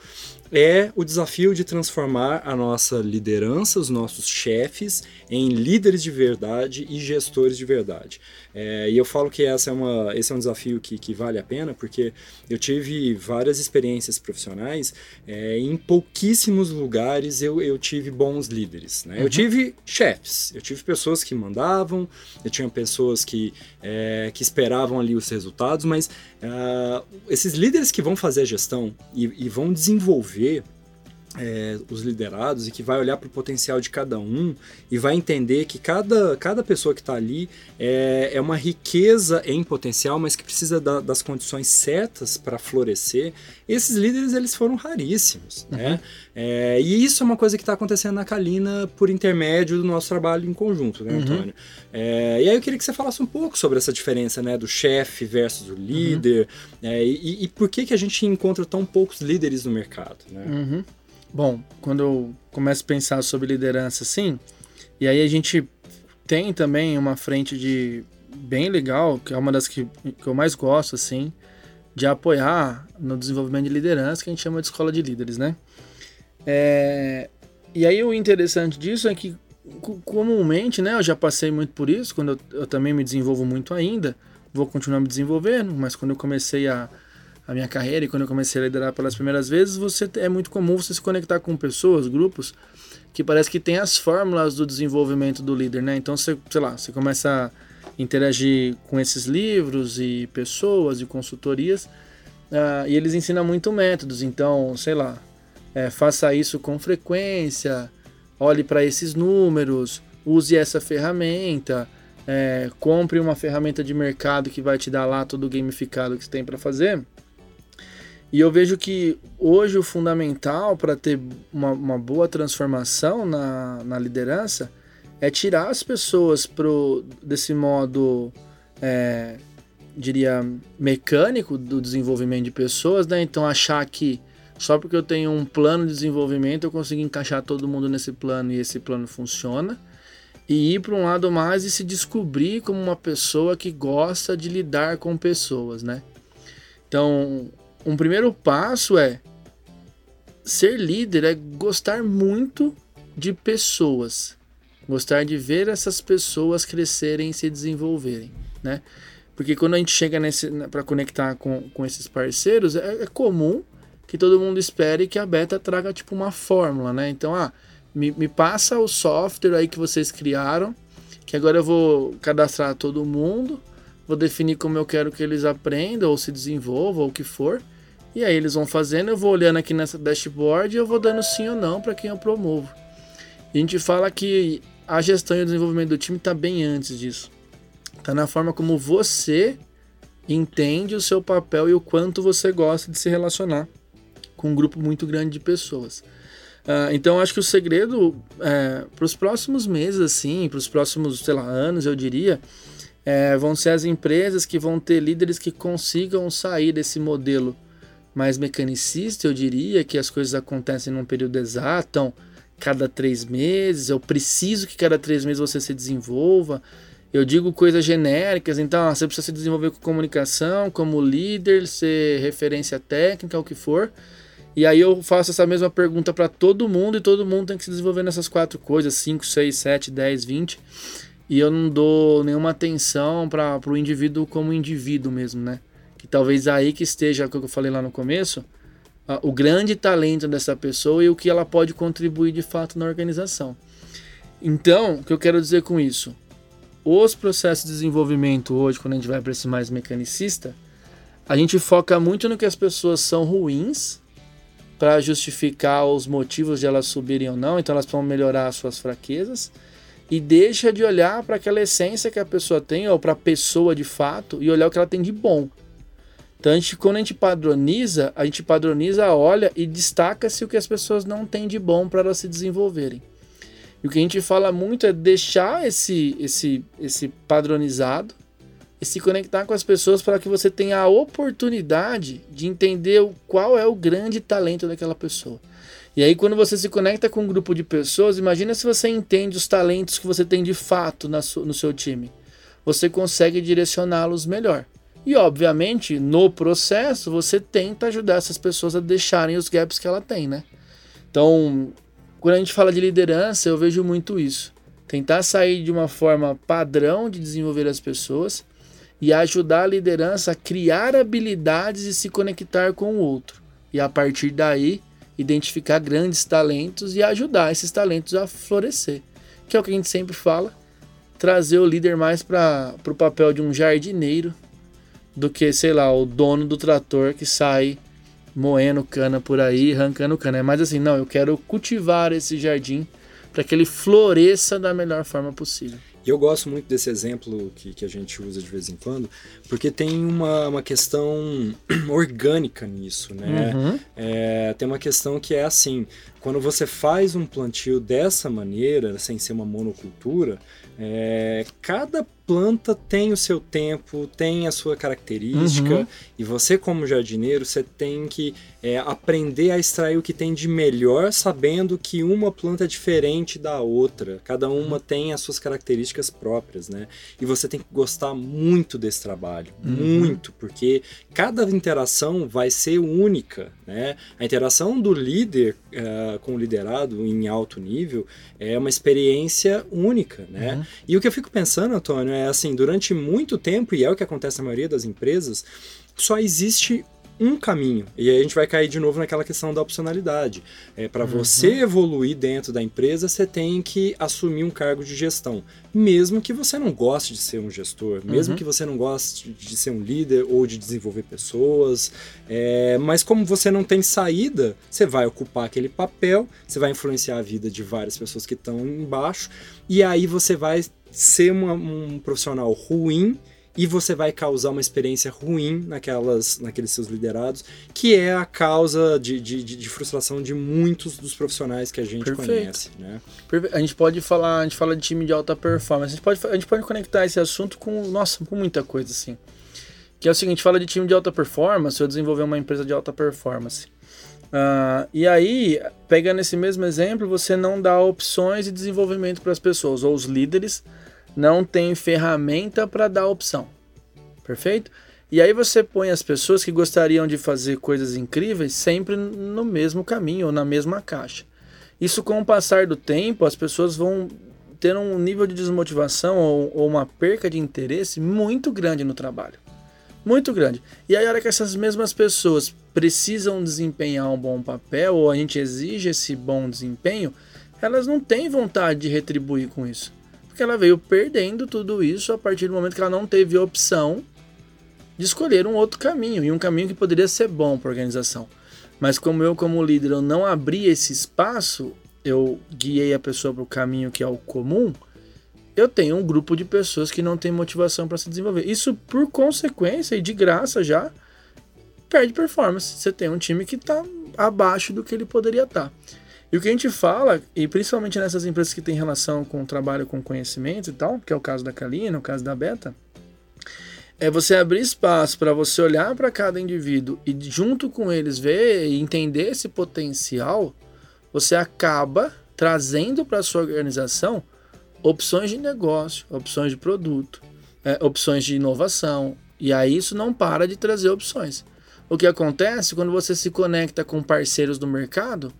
é o desafio de transformar a nossa liderança, os nossos chefes, em líderes de verdade e gestores de verdade. É, e eu falo que essa é uma, esse é um desafio que, que vale a pena, porque eu tive várias experiências profissionais, é, em pouquíssimos lugares eu, eu tive bons líderes. Né? Uhum. Eu tive chefes, eu tive pessoas que mandavam, eu tinha pessoas que, é, que esperavam ali os resultados, mas uh, esses líderes que vão fazer a gestão e, e vão desenvolver Матвеев. É, os liderados e que vai olhar para o potencial de cada um e vai entender que cada, cada pessoa que está ali é, é uma riqueza em potencial, mas que precisa da, das condições certas para florescer. Esses líderes eles foram raríssimos, né? uhum. né? É, e isso é uma coisa que está acontecendo na Calina por intermédio do nosso trabalho em conjunto, né, uhum. Antônio? É, e aí eu queria que você falasse um pouco sobre essa diferença, né, do chefe versus o líder uhum. E, e, por que que a gente encontra tão poucos líderes no mercado, né? Bom, quando eu começo a pensar sobre liderança assim, e aí a gente tem também uma frente de bem legal, que é uma das que, que eu mais gosto, assim, de apoiar no desenvolvimento de liderança, que a gente chama de escola de líderes, né? É, e aí o interessante disso é que comumente, né, eu já passei muito por isso, quando eu, eu também me desenvolvo muito ainda, vou continuar me desenvolvendo, mas quando eu comecei a a minha carreira e quando eu comecei a liderar pelas primeiras vezes, você é muito comum você se conectar com pessoas, grupos que parece que tem as fórmulas do desenvolvimento do líder, né? Então você, sei lá, você começa a interagir com esses livros e pessoas e consultorias uh, e eles ensinam muito métodos. Então, sei lá, é, faça isso com frequência, olhe para esses números, use essa ferramenta, é, compre uma ferramenta de mercado que vai te dar lá todo o gamificado que você tem para fazer. E eu vejo que hoje o fundamental para ter uma, uma, boa transformação na, na liderança é tirar as pessoas pro, desse modo, é, diria, mecânico do desenvolvimento de pessoas, né? Então achar que só porque eu tenho um plano de desenvolvimento eu consigo encaixar todo mundo nesse plano e esse plano funciona. E ir para um lado mais e se descobrir como uma pessoa que gosta de lidar com pessoas, né? Então, um primeiro passo é ser líder é gostar muito de pessoas, gostar de ver essas pessoas crescerem e se desenvolverem, né? Porque quando a gente chega para conectar com, com esses parceiros, é, é, comum que todo mundo espere que a beta traga tipo uma fórmula, né? Então, ah, me, me passa o software aí que vocês criaram, que agora eu vou cadastrar todo mundo, vou definir como eu quero que eles aprendam ou se desenvolvam ou o que for. E aí eles vão fazendo, eu vou olhando aqui nessa dashboard e eu vou dando sim ou não para quem eu promovo. E a gente fala que a gestão e o desenvolvimento do time está bem antes disso. Está na forma como você entende o seu papel e o quanto você gosta de se relacionar com um grupo muito grande de pessoas. Uh, então acho que o segredo é, para os próximos meses, assim, para os próximos, sei lá, anos, eu diria, é, vão ser as empresas que vão ter líderes que consigam sair desse modelo mais mecanicista, eu diria que as coisas acontecem num período exato, então, cada três meses, eu preciso que cada três meses você se desenvolva. Eu digo coisas genéricas, então você precisa se desenvolver com comunicação, como líder, ser referência técnica, o que for. E aí eu faço essa mesma pergunta para todo mundo e todo mundo tem que se desenvolver nessas quatro coisas, 5, 6, 7, 10, 20. E eu não dou nenhuma atenção para o indivíduo como indivíduo mesmo, né? Talvez aí que esteja o que eu falei lá no começo, o grande talento dessa pessoa e o que ela pode contribuir de fato na organização. Então, o que eu quero dizer com isso? Os processos de desenvolvimento hoje, quando a gente vai para esse mais mecanicista, a gente foca muito no que as pessoas são ruins para justificar os motivos de elas subirem ou não, então elas vão melhorar as suas fraquezas e deixa de olhar para aquela essência que a pessoa tem ou para a pessoa de fato e olhar o que ela tem de bom. Então, a gente, quando a gente padroniza, a gente padroniza, olha e destaca-se o que as pessoas não têm de bom para elas se desenvolverem. E o que a gente fala muito é deixar esse, esse, esse padronizado e se conectar com as pessoas para que você tenha a oportunidade de entender qual é o grande talento daquela pessoa. E aí, quando você se conecta com um grupo de pessoas, imagina se você entende os talentos que você tem de fato no seu time. Você consegue direcioná-los melhor. E obviamente, no processo, você tenta ajudar essas pessoas a deixarem os gaps que ela tem, né? Então, quando a gente fala de liderança, eu vejo muito isso. Tentar sair de uma forma padrão de desenvolver as pessoas e ajudar a liderança a criar habilidades e se conectar com o outro. E a partir daí, identificar grandes talentos e ajudar esses talentos a florescer. Que é o que a gente sempre fala, trazer o líder mais para o papel de um jardineiro do que, sei lá, o dono do trator que sai moendo cana por aí, arrancando cana. É mais assim, não, eu quero cultivar esse jardim para que ele floresça da melhor forma possível. E eu gosto muito desse exemplo que, que a gente usa de vez em quando, porque tem uma, uma questão orgânica nisso, né? Uhum. É, tem uma questão que é assim, quando você faz um plantio dessa maneira, sem ser uma monocultura, é, cada planta tem o seu tempo, tem a sua característica, uhum. e você, como jardineiro, você tem que é, aprender a extrair o que tem de melhor, sabendo que uma planta é diferente da outra. Cada uma uhum. tem as suas características próprias, né? E você tem que gostar muito desse trabalho, uhum. muito, porque cada interação vai ser única, né? A interação do líder uh, com o liderado em alto nível é uma experiência única, né? Uhum. E o que eu fico pensando, Antônio, é assim, durante muito tempo, e é o que acontece na maioria das empresas, só existe um caminho. E aí a gente vai cair de novo naquela questão da opcionalidade. É, para uhum. você evoluir dentro da empresa, você tem que assumir um cargo de gestão. Mesmo que você não goste de ser um gestor, mesmo uhum. que você não goste de ser um líder ou de desenvolver pessoas. É, mas como você não tem saída, você vai ocupar aquele papel, você vai influenciar a vida de várias pessoas que estão embaixo, e aí você vai ser uma, um profissional ruim e você vai causar uma experiência ruim naquelas, naqueles seus liderados, que é a causa de, de, de frustração de muitos dos profissionais que a gente Perfeito. conhece. Né? A gente pode falar, a gente fala de time de alta performance, a gente pode, a gente pode conectar esse assunto com, nossa, com muita coisa assim. Que é o seguinte, fala de time de alta performance, eu desenvolver uma empresa de alta performance. Uh, e aí, pegando esse mesmo exemplo, você não dá opções de desenvolvimento para as pessoas, ou os líderes não têm ferramenta para dar opção. Perfeito? E aí você põe as pessoas que gostariam de fazer coisas incríveis sempre no mesmo caminho ou na mesma caixa. Isso com o passar do tempo, as pessoas vão ter um nível de desmotivação ou, ou uma perca de interesse muito grande no trabalho. Muito grande. E aí, a hora que essas mesmas pessoas precisam desempenhar um bom papel, ou a gente exige esse bom desempenho, elas não têm vontade de retribuir com isso. Porque ela veio perdendo tudo isso a partir do momento que ela não teve opção de escolher um outro caminho, e um caminho que poderia ser bom para a organização. Mas como eu, como líder, eu não abri esse espaço, eu guiei a pessoa para o caminho que é o comum, eu tenho um grupo de pessoas que não tem motivação para se desenvolver. Isso, por consequência e de graça já, perde performance. Você tem um time que está abaixo do que ele poderia estar. Tá. E o que a gente fala, e principalmente nessas empresas que têm relação com o trabalho com conhecimento e tal, que é o caso da Kalina, o caso da Beta, é você abrir espaço para você olhar para cada indivíduo e junto com eles ver e entender esse potencial, você acaba trazendo para sua organização opções de negócio, opções de produto, é, opções de inovação. E aí isso não para de trazer opções. O que acontece quando você se conecta com parceiros do mercado,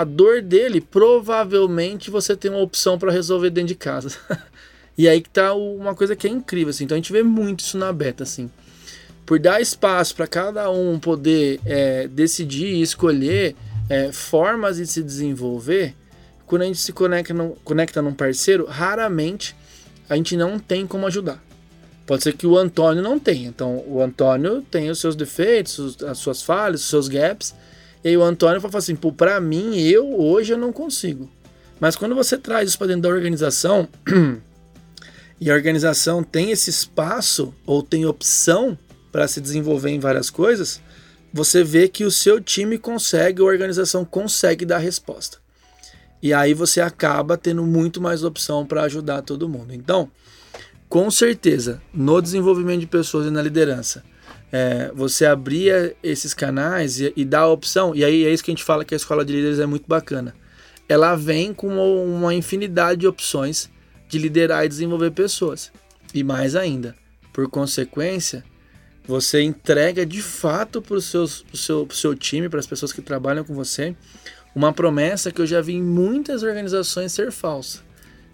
a dor dele provavelmente você tem uma opção para resolver dentro de casa. e aí que tá uma coisa que é incrível assim. Então a gente vê muito isso na beta assim. Por dar espaço para cada um poder é, decidir e escolher é, formas de se desenvolver, quando a gente se conecta, no, conecta num parceiro, raramente a gente não tem como ajudar. Pode ser que o Antônio não tenha. Então, o Antônio tem os seus defeitos, as suas falhas, os seus gaps. E o Antônio fala assim: pô, pra mim, eu hoje eu não consigo. Mas quando você traz isso para dentro da organização, e a organização tem esse espaço ou tem opção para se desenvolver em várias coisas, você vê que o seu time consegue, a organização consegue dar resposta. E aí você acaba tendo muito mais opção para ajudar todo mundo. Então, com certeza, no desenvolvimento de pessoas e na liderança, é, você abrir esses canais e, e dar a opção, e aí é isso que a gente fala que a escola de líderes é muito bacana. Ela vem com uma, uma infinidade de opções de liderar e desenvolver pessoas. E mais ainda, por consequência, você entrega de fato para o seu, seu, seu time, para as pessoas que trabalham com você, uma promessa que eu já vi em muitas organizações ser falsa,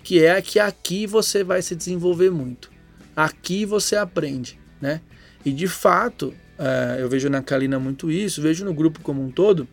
que é que aqui você vai se desenvolver muito, aqui você aprende, né? E de fato, uh, eu vejo na Kalina muito isso, vejo no grupo como um todo,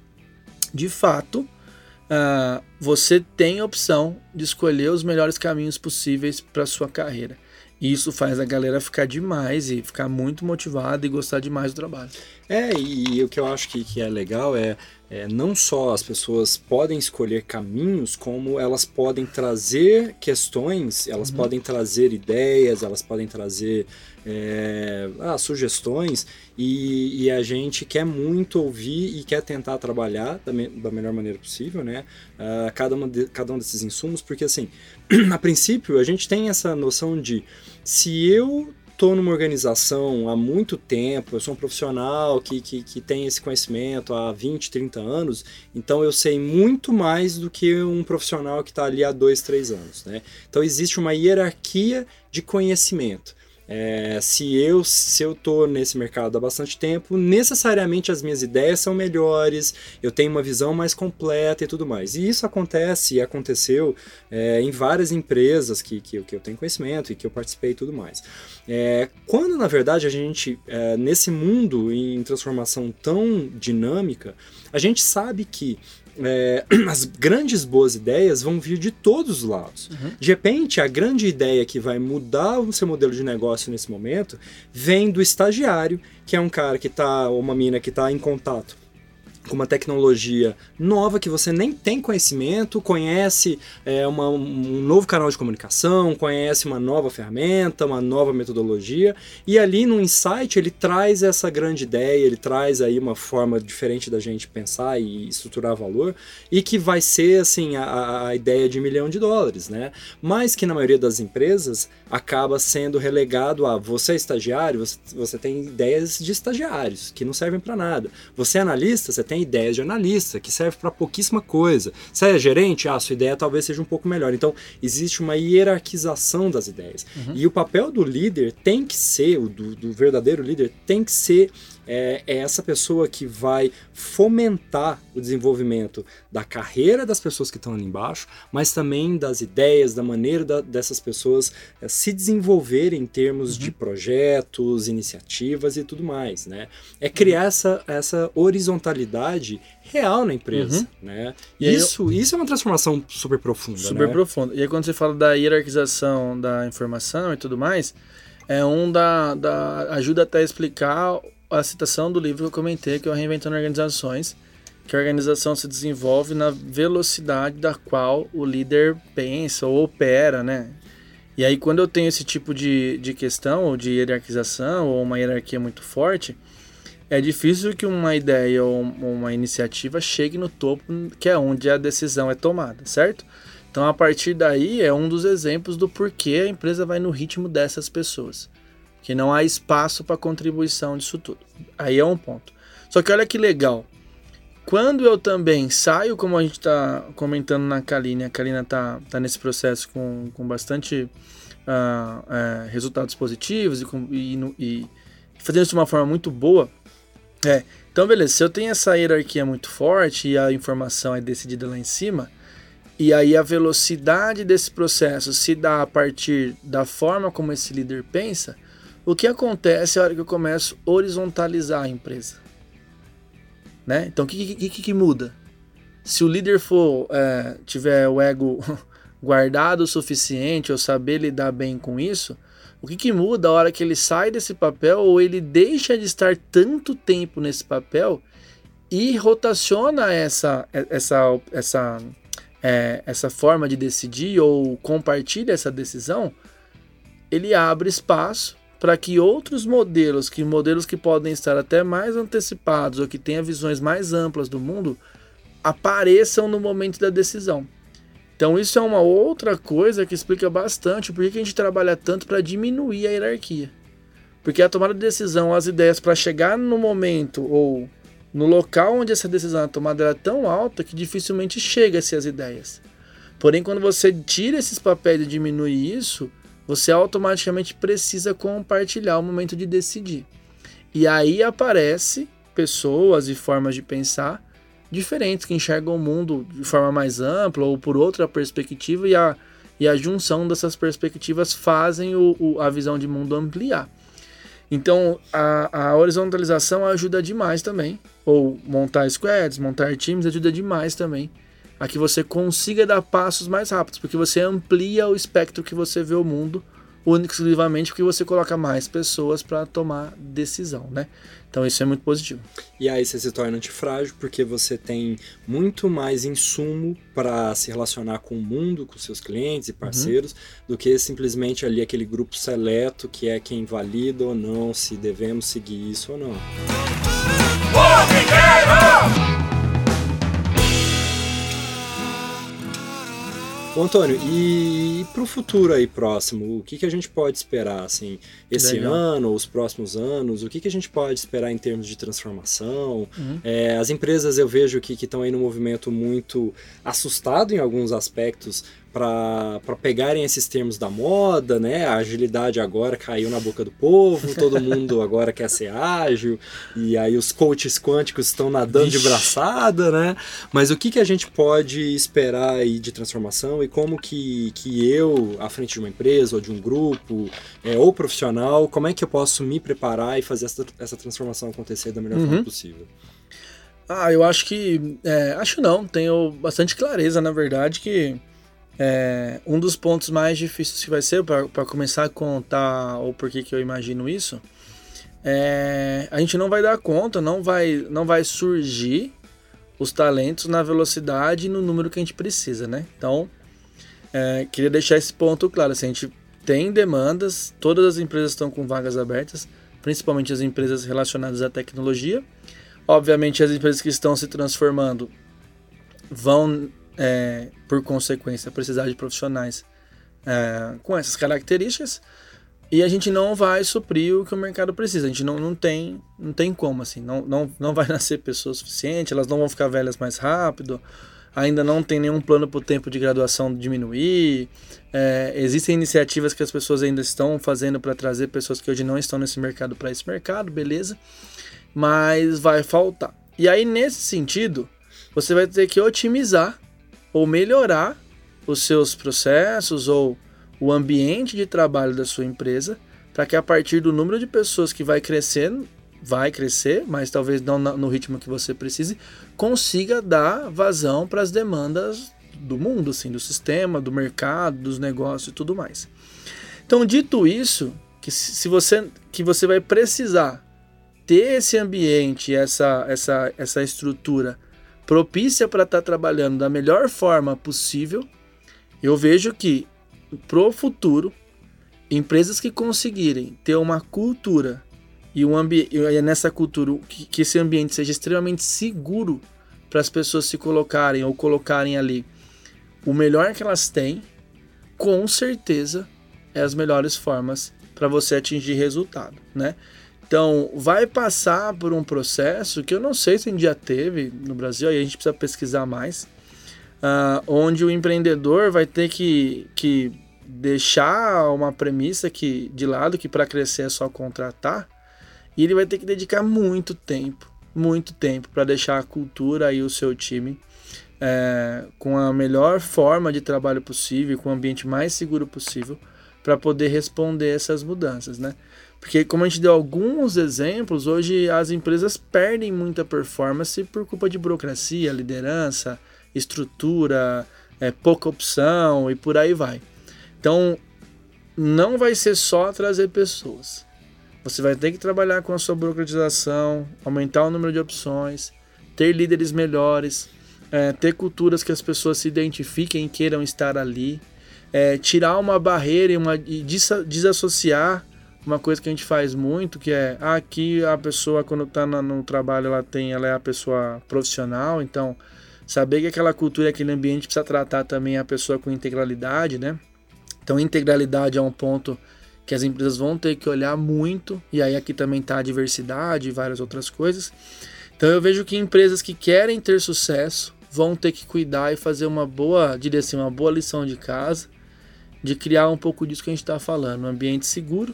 de fato, uh, você tem a opção de escolher os melhores caminhos possíveis para sua carreira. E isso faz a galera ficar demais e ficar muito motivada e gostar demais do trabalho. É, e, e o que eu acho que, que é legal é é, não só as pessoas podem escolher caminhos, como elas podem trazer questões, elas uhum. podem trazer ideias, elas podem trazer é, ah, sugestões, e, e, a gente quer muito ouvir e quer tentar trabalhar da, me, da melhor maneira possível, né? Uh, cada, uma de, cada um desses insumos, porque assim, a princípio a gente tem essa noção de se eu estou numa organização há muito tempo, eu sou um profissional que, que, que tem esse conhecimento há 20, 30 anos, então eu sei muito mais do que um profissional que está ali há 2, 3 anos. Né? Então existe uma hierarquia de conhecimento. É, se eu se eu tô nesse mercado há bastante tempo, necessariamente as minhas ideias são melhores, eu tenho uma visão mais completa e tudo mais. E isso acontece e aconteceu é, em várias empresas que, que, que, eu tenho conhecimento e que eu participei e tudo mais. É, quando na verdade a gente, é, nesse mundo em transformação tão dinâmica, a gente sabe que é, as grandes boas ideias vão vir de todos os lados. Uhum. De repente, a grande ideia que vai mudar o seu modelo de negócio nesse momento vem do estagiário, que é um cara que está, ou uma mina que está em contato com uma tecnologia nova que você nem tem conhecimento, conhece é, uma, um novo canal de comunicação, conhece uma nova ferramenta, uma nova metodologia, e ali no insight ele traz essa grande ideia, ele traz aí uma forma diferente da gente pensar e estruturar valor, e que vai ser assim a, a ideia de milhão de dólares, né? Mas que na maioria das empresas acaba sendo relegado a você é estagiário, você, você tem ideias de estagiários que não servem para nada. Você é analista, você tem tem ideias de analista, que serve para pouquíssima coisa. Se é gerente, ah, sua ideia talvez seja um pouco melhor. Então, existe uma hierarquização das ideias. Uhum. E o papel do líder tem que ser, o do, do verdadeiro líder, tem que ser é, é, essa pessoa que vai fomentar o desenvolvimento da carreira das pessoas que estão ali embaixo, mas também das ideias, da maneira da, dessas pessoas é, se desenvolverem em termos uhum. de projetos, iniciativas e tudo mais. Né? É criar uhum. essa, essa horizontalidade real na empresa. Uhum. Né? E isso, eu... isso é uma transformação super profunda. Super né? profunda. E aí quando você fala da hierarquização da informação e tudo mais, é um da, da ajuda até a explicar a citação do livro que eu comentei, que é o Reinventando Organizações, que a organização se desenvolve na velocidade da qual o líder pensa ou opera, né? E aí, quando eu tenho esse tipo de, de questão, ou de hierarquização, ou uma hierarquia muito forte, é difícil que uma ideia ou uma iniciativa chegue no topo, que é onde a decisão é tomada, certo? Então, a partir daí, é um dos exemplos do porquê a empresa vai no ritmo dessas pessoas que não há espaço para contribuição disso tudo. Aí é um ponto. Só que olha que legal. Quando eu também saio, como a gente está comentando na Kaline, a Kalina está tá nesse processo com, com bastante uh, uh, resultados positivos e, com, e, e, fazendo isso de uma forma muito boa. É, então, beleza, se eu tenho essa hierarquia muito forte e a informação é decidida lá em cima, e aí a velocidade desse processo se dá a partir da forma como esse líder pensa, o que acontece a hora que eu começo a horizontalizar a empresa? Né? Então, o que, que, que, muda? Se o líder for é, tiver o ego guardado o suficiente ou saber lidar bem com isso, o que, que muda a hora que ele sai desse papel ou ele deixa de estar tanto tempo nesse papel e rotaciona essa, essa, essa, é, essa forma de decidir ou compartilha essa decisão, ele abre espaço para que outros modelos, que modelos que podem estar até mais antecipados ou que tenham visões mais amplas do mundo, apareçam no momento da decisão. Então isso é uma outra coisa que explica bastante por que a gente trabalha tanto para diminuir a hierarquia. Porque a tomada de decisão, as ideias para chegar no momento ou no local onde essa decisão é tomada é tão alta que dificilmente chega-se as ideias. Porém, quando você tira esses papéis e diminui isso, você automaticamente precisa compartilhar o momento de decidir. E aí aparece pessoas e formas de pensar diferentes que enxergam o mundo de forma mais ampla ou por outra perspectiva e a, e a junção dessas perspectivas fazem o, o a visão de mundo ampliar. Então a, a horizontalização ajuda demais também, ou montar squads, montar times ajuda demais também a que você consiga dar passos mais rápidos, porque você amplia o espectro que você vê o mundo, único exclusivamente porque você coloca mais pessoas para tomar decisão, né? Então isso é muito positivo. E aí você se torna antifrágil porque você tem muito mais insumo para se relacionar com o mundo, com seus clientes e uhum. parceiros, uhum. do que simplesmente ali aquele grupo seleto que é quem valida ou não se devemos seguir isso ou não. Ô, Antônio, e, e para o futuro aí próximo, o que, que a gente pode esperar, assim, esse Legal. ano, os próximos anos, o que, que a gente pode esperar em termos de transformação? Uhum. É, as empresas eu vejo que estão aí no movimento muito assustado em alguns aspectos para pegarem esses termos da moda, né? A agilidade agora caiu na boca do povo, todo mundo agora quer ser ágil, e aí os coaches quânticos estão nadando Ixi. de braçada, né? Mas o que, que a gente pode esperar aí de transformação e como que, que eu, à frente de uma empresa ou de um grupo, é, ou profissional, como é que eu posso me preparar e fazer essa, essa transformação acontecer da melhor uhum. forma possível? Ah, eu acho que. É, acho não, tenho bastante clareza, na verdade, que é, um dos pontos mais difíceis que vai ser, para começar a contar o porquê que eu imagino isso, é, a gente não vai dar conta, não vai, não vai surgir os talentos na velocidade e no número que a gente precisa, né? Então, é, queria deixar esse ponto claro. Assim, a gente tem demandas, todas as empresas estão com vagas abertas, principalmente as empresas relacionadas à tecnologia. Obviamente, as empresas que estão se transformando vão é, por consequência, precisar de profissionais é, com essas características e a gente não vai suprir o que o mercado precisa. A gente não, não, tem, não tem como, assim, não, não, não vai nascer pessoas suficientes, elas não vão ficar velhas mais rápido, ainda não tem nenhum plano para o tempo de graduação diminuir. É, existem iniciativas que as pessoas ainda estão fazendo para trazer pessoas que hoje não estão nesse mercado para esse mercado, beleza, mas vai faltar. E aí, nesse sentido, você vai ter que otimizar ou melhorar os seus processos ou o ambiente de trabalho da sua empresa, para que a partir do número de pessoas que vai crescendo, vai crescer, mas talvez não no ritmo que você precise, consiga dar vazão para as demandas do mundo, assim, do sistema, do mercado, dos negócios e tudo mais. Então, dito isso, que se você que você vai precisar ter esse ambiente, essa essa essa estrutura propícia para estar tá trabalhando da melhor forma possível, eu vejo que pro futuro, empresas que conseguirem ter uma cultura e um ambiente nessa cultura que, que esse ambiente seja extremamente seguro para as pessoas se colocarem ou colocarem ali o melhor que elas têm, com certeza é as melhores formas para você atingir resultado, né? Então, vai passar por um processo que eu não sei se um dia teve no Brasil, aí a gente precisa pesquisar mais, uh, onde o empreendedor vai ter que, que deixar uma premissa que, de lado que para crescer é só contratar, e ele vai ter que dedicar muito tempo, muito tempo para deixar a cultura e o seu time é, com a melhor forma de trabalho possível, com o ambiente mais seguro possível, para poder responder essas mudanças, né? Porque, como a gente deu alguns exemplos, hoje as empresas perdem muita performance por culpa de burocracia, liderança, estrutura, é, pouca opção e por aí vai. Então, não vai ser só trazer pessoas. Você vai ter que trabalhar com a sua burocratização, aumentar o número de opções, ter líderes melhores, é, ter culturas que as pessoas se identifiquem e queiram estar ali, é, tirar uma barreira e, uma, e desassociar uma coisa que a gente faz muito, que é ah, aqui a pessoa quando está no trabalho ela tem, ela é a pessoa profissional, então saber que aquela cultura, aquele ambiente precisa tratar também a pessoa com integralidade, né? Então integralidade é um ponto que as empresas vão ter que olhar muito, e aí aqui também está a diversidade e várias outras coisas. Então eu vejo que empresas que querem ter sucesso vão ter que cuidar e fazer uma boa, diria assim, uma boa lição de casa, de criar um pouco disso que a gente está falando, um ambiente seguro,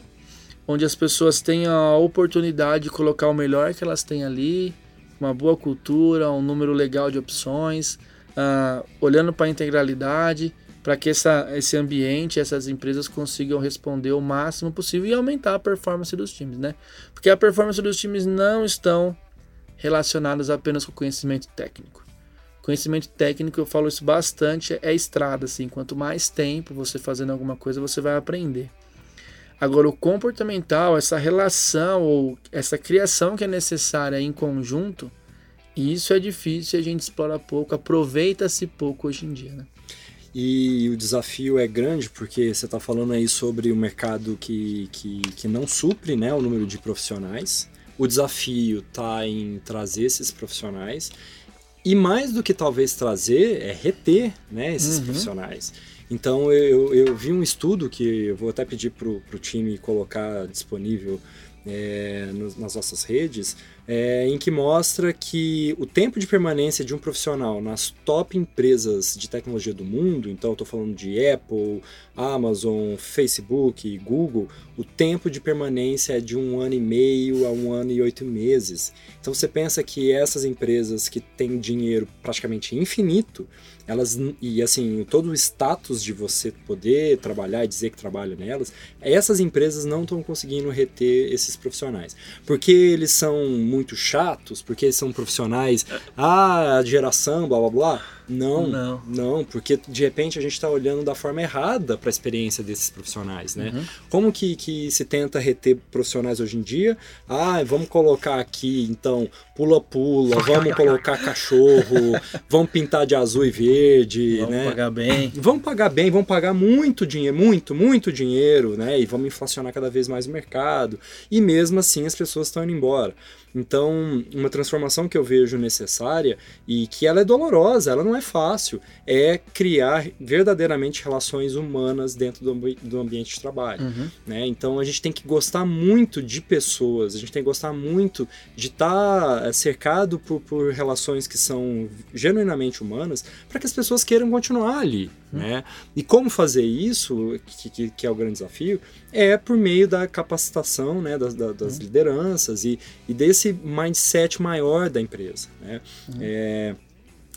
onde as pessoas tenham a oportunidade de colocar o melhor que elas têm ali, uma boa cultura, um número legal de opções, uh, olhando para a integralidade, para que essa, esse ambiente, essas empresas consigam responder o máximo possível e aumentar a performance dos times, né? Porque a performance dos times não estão relacionadas apenas com conhecimento técnico. Conhecimento técnico, eu falo isso bastante, é estrada, assim. Quanto mais tempo você fazendo alguma coisa, você vai aprender. Agora, o comportamental, essa relação ou essa criação que é necessária em conjunto, isso é difícil e a gente explora pouco, aproveita-se pouco hoje em dia. Né? E o desafio é grande porque você está falando aí sobre o mercado que, que, que não supre né, o número de profissionais. O desafio está em trazer esses profissionais e mais do que talvez trazer é reter né, esses uhum. profissionais. Então eu, eu vi um estudo que eu vou até pedir para o time colocar disponível é, nas nossas redes, é, em que mostra que o tempo de permanência de um profissional nas top empresas de tecnologia do mundo, então estou falando de Apple, Amazon, Facebook, Google, o tempo de permanência é de um ano e meio a um ano e oito meses. Então você pensa que essas empresas que têm dinheiro praticamente infinito, elas e assim todo o status de você poder trabalhar e dizer que trabalha nelas essas empresas não estão conseguindo reter esses profissionais. Porque eles são muito chatos porque eles são profissionais ah geração blá blá blá não, não, não, porque de repente a gente está olhando da forma errada para a experiência desses profissionais, né? Uhum. Como que, que se tenta reter profissionais hoje em dia? Ah, vamos colocar aqui, então, pula-pula, vamos colocar cachorro, vamos pintar de azul e verde, vamos né? Vamos pagar bem. Vamos pagar bem, vamos pagar muito dinheiro, muito, muito dinheiro, né? E vamos inflacionar cada vez mais o mercado. E mesmo assim as pessoas estão indo embora. Então, uma transformação que eu vejo necessária e que ela é dolorosa, ela não é fácil, é criar verdadeiramente relações humanas dentro do, do ambiente de trabalho. Uhum. Né? Então, a gente tem que gostar muito de pessoas, a gente tem que gostar muito de estar tá eh, cercado por, por relações que são genuinamente humanas para que as pessoas queiram continuar ali. Uhum. Né? E como fazer isso, que, que, que, é o grande desafio, é por meio da capacitação né, das, das uhum. lideranças e, e, desse mindset maior da empresa. Né? É,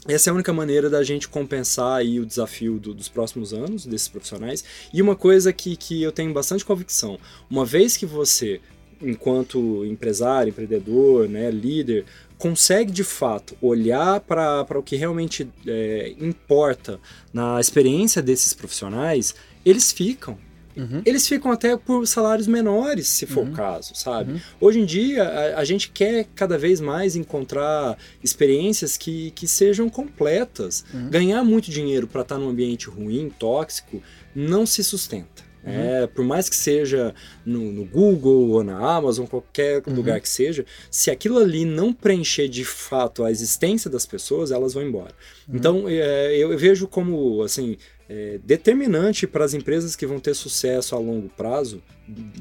essa é a única maneira da gente compensar aí o desafio do, dos próximos anos desses profissionais. E uma coisa que, que eu tenho bastante convicção: uma vez que você, enquanto empresário, empreendedor, né, líder, consegue de fato olhar para o que realmente é, importa na experiência desses profissionais, eles ficam. Uhum. Eles ficam até por salários menores, se for uhum. o caso, sabe? Uhum. Hoje em dia, a, a, gente quer cada vez mais encontrar experiências que, que sejam completas. Uhum. Ganhar muito dinheiro para estar num ambiente ruim, tóxico, não se sustenta. Uhum. É, por mais que seja no, no, Google ou na Amazon, qualquer uhum. lugar que seja, se aquilo ali não preencher de fato a existência das pessoas, elas vão embora. Uhum. Então, é, eu vejo como assim é, determinante para as empresas que vão ter sucesso a longo prazo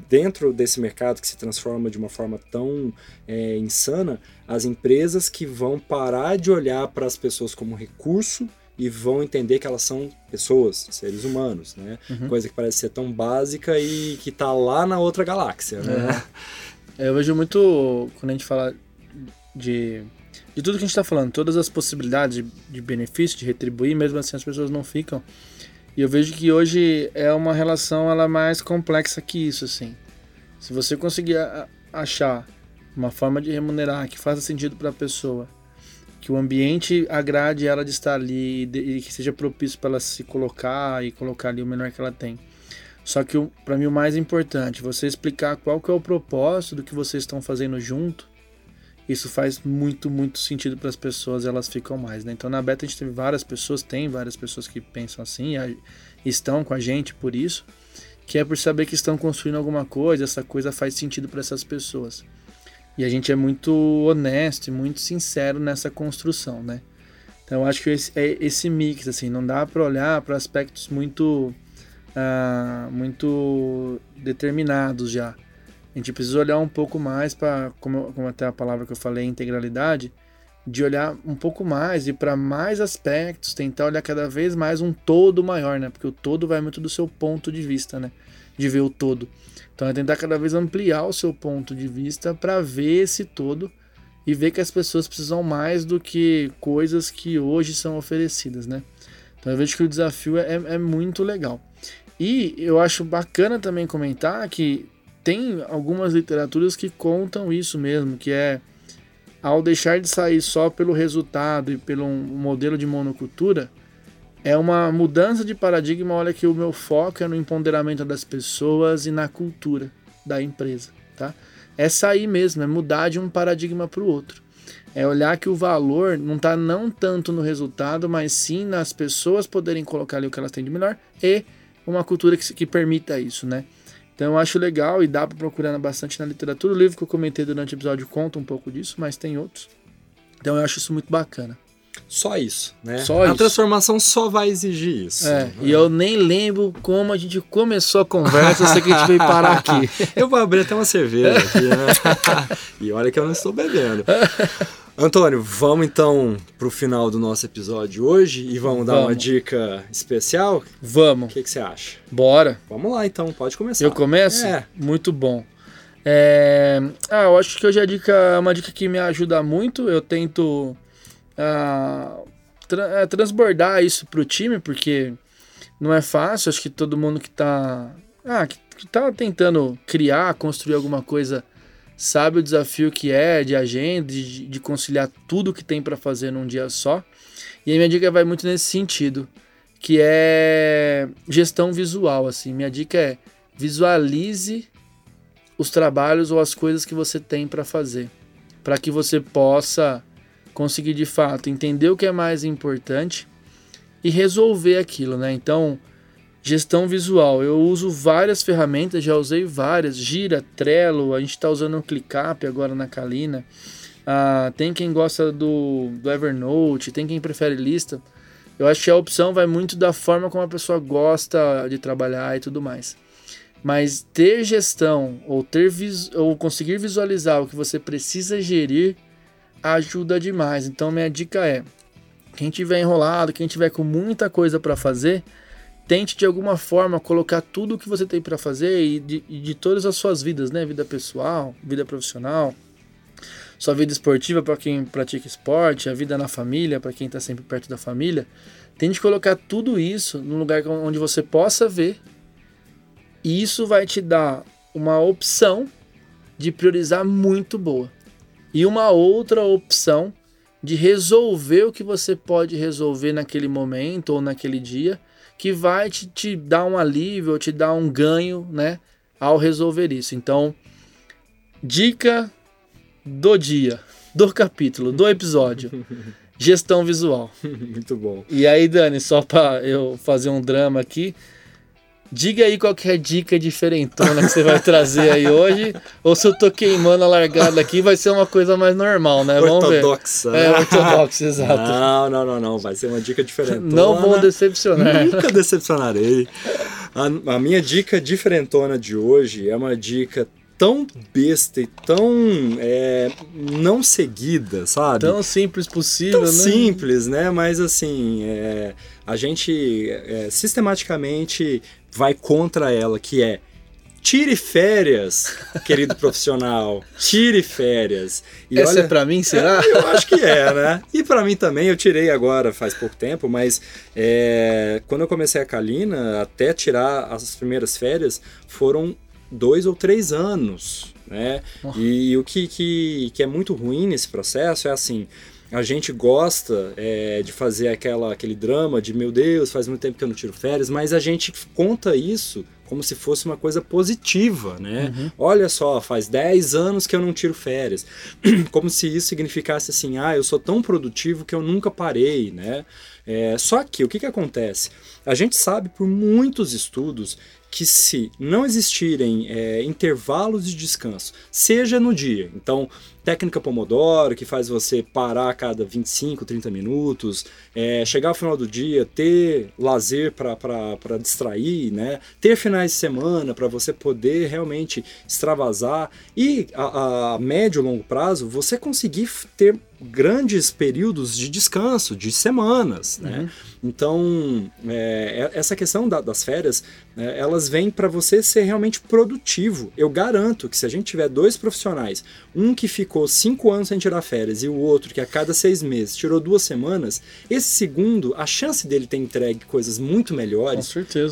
dentro desse mercado que se transforma de uma forma tão é, insana, as empresas que vão parar de olhar para as pessoas como recurso e vão entender que elas são pessoas, seres humanos, né? Uhum. Coisa que parece ser tão básica e que está lá na outra galáxia, né? É. Eu vejo muito, quando a gente fala de, de tudo que a gente está falando, todas as possibilidades de, de benefício, de retribuir, mesmo assim as pessoas não ficam. E eu vejo que hoje é uma relação ela mais complexa que isso, assim. Se você conseguir achar uma forma de remunerar que faça sentido para a pessoa que o ambiente agrade ela de estar ali e, que seja propício para ela se colocar e colocar ali o melhor que ela tem. Só que para mim o mais importante, você explicar qual que é o propósito do que vocês estão fazendo junto. Isso faz muito, muito sentido para as pessoas, elas ficam mais, né? Então na beta a gente teve várias pessoas, tem várias pessoas que pensam assim, estão com a gente por isso, que é por saber que estão construindo alguma coisa, essa coisa faz sentido para essas pessoas. E a gente é muito honesto e muito sincero nessa construção, né? Então eu acho que esse, é esse mix, assim, não dá para olhar para aspectos muito, uh, muito determinados já. A gente precisa olhar um pouco mais para, como, como até a palavra que eu falei, integralidade, de olhar um pouco mais e para mais aspectos, tentar olhar cada vez mais um todo maior, né? Porque o todo vai muito do seu ponto de vista, né? De ver o todo. Então é tentar cada vez ampliar o seu ponto de vista para ver esse todo e ver que as pessoas precisam mais do que coisas que hoje são oferecidas, né? Então eu vejo que o desafio é, é muito legal. E eu acho bacana também comentar que tem algumas literaturas que contam isso mesmo, que é ao deixar de sair só pelo resultado e pelo modelo de monocultura, é uma mudança de paradigma. Olha que o meu foco é no empoderamento das pessoas e na cultura da empresa, tá? É sair mesmo, é mudar de um paradigma para o outro. É olhar que o valor não está não tanto no resultado, mas sim nas pessoas poderem colocar ali o que elas têm de melhor e uma cultura que, que permita isso, né? Então eu acho legal e dá para procurar bastante na literatura. O livro que eu comentei durante o episódio conta um pouco disso, mas tem outros. Então eu acho isso muito bacana. só isso, né? Só a isso. transformação só vai exigir isso. É, e eu nem lembro como a gente começou a conversa, eu sei que a gente veio parar aqui. Eu vou abrir até uma cerveja aqui, né? e olha que eu não estou bebendo. Antônio, vamos então pro final do nosso episódio hoje e vamos dar uma Vamos. dica especial? O Vamos, que, que você acha? bora. Vamos lá então, pode começar. Eu começo? É. Muito bom. É, Ah, eu acho que hoje a dica é uma dica que me ajuda muito. Eu tento ah, tra- é, transbordar isso pro time, porque não é fácil. Acho que todo mundo que tá, ah, que, que tá tentando criar, construir alguma coisa, sabe o desafio que é de agenda, de, de conciliar tudo que tem para fazer num dia só. E a minha dica vai muito nesse sentido, que é gestão visual. Assim, minha dica é visualize os trabalhos ou as coisas que você tem para fazer, para que você possa conseguir de fato entender o que é mais importante e resolver aquilo, né? Então, gestão visual, eu uso várias ferramentas, já usei várias, Gira, Trello, a gente está usando o ClickUp agora na Kalina. Ah, tem quem gosta do, do Evernote, tem quem prefere lista. Eu acho que a opção vai muito da forma como a pessoa gosta de trabalhar e tudo mais. Mas ter gestão ou ter ou conseguir visualizar o que você precisa gerir ajuda demais. Então minha dica é: quem tiver enrolado, quem tiver com muita coisa para fazer, tente de alguma forma colocar tudo o que você tem para fazer e de, e de todas as suas vidas, né? Vida pessoal, vida profissional, sua vida esportiva para quem pratica esporte, a vida na família para quem está sempre perto da família. Tente colocar tudo isso num lugar onde você possa ver e isso vai te dar uma opção de priorizar muito boa. E uma outra opção de resolver o que você pode resolver naquele momento ou naquele dia, que vai te, te dar um alívio, te dar um ganho, né, ao resolver isso. Então, dica do dia, do capítulo, do episódio: gestão visual. Muito bom. E aí, Dani, só pra eu fazer um drama aqui, diga aí qual que é a dica diferentona que você vai trazer aí hoje, ou se eu tô queimando a largada aqui, vai ser uma coisa mais normal, né? Vamos ver. Ortodoxa. É, ortodoxo, exato. Não, não, não, não. Vai ser uma dica diferente. Não vou decepcionar. Nunca decepcionarei. A, a minha dica diferentona de hoje é uma dica tão besta e tão é, não seguida, sabe? Tão simples possível, Tão né? simples, né? Mas assim, é, a gente é, sistematicamente vai contra ela, que é tire férias, querido profissional, tire férias. E Essa olha, é pra mim, será? eu acho que é, né? E pra mim também, eu tirei agora faz pouco tempo, mas é, quando eu comecei a Kalina, até tirar as primeiras férias, foram dois ou três anos, né? E, o que, que, que é muito ruim nesse processo é assim, a gente gosta é, de fazer aquela, aquele drama de meu Deus, faz muito tempo que eu não tiro férias, mas a gente conta isso como se fosse uma coisa positiva, né? Olha só, faz 10 anos que eu não tiro férias. como se isso significasse assim, ah, eu sou tão produtivo que eu nunca parei, né? É, só que o que, que acontece? A gente sabe por muitos estudos que se não existirem é, intervalos de descanso, seja no dia, então técnica Pomodoro, que faz você parar a cada 25, 30 minutos, é, chegar ao final do dia, ter lazer para distrair, né? ter finais de semana para você poder realmente extravasar e a, a médio e longo prazo você conseguir ter grandes períodos de descanso, de semanas, né? Então, é, essa questão da, das férias, é, elas vêm para você ser realmente produtivo. Eu garanto que se a gente tiver dois profissionais, um que ficou cinco anos sem tirar férias e o outro que a cada seis meses tirou duas semanas, esse segundo, a chance dele ter entregue coisas muito melhores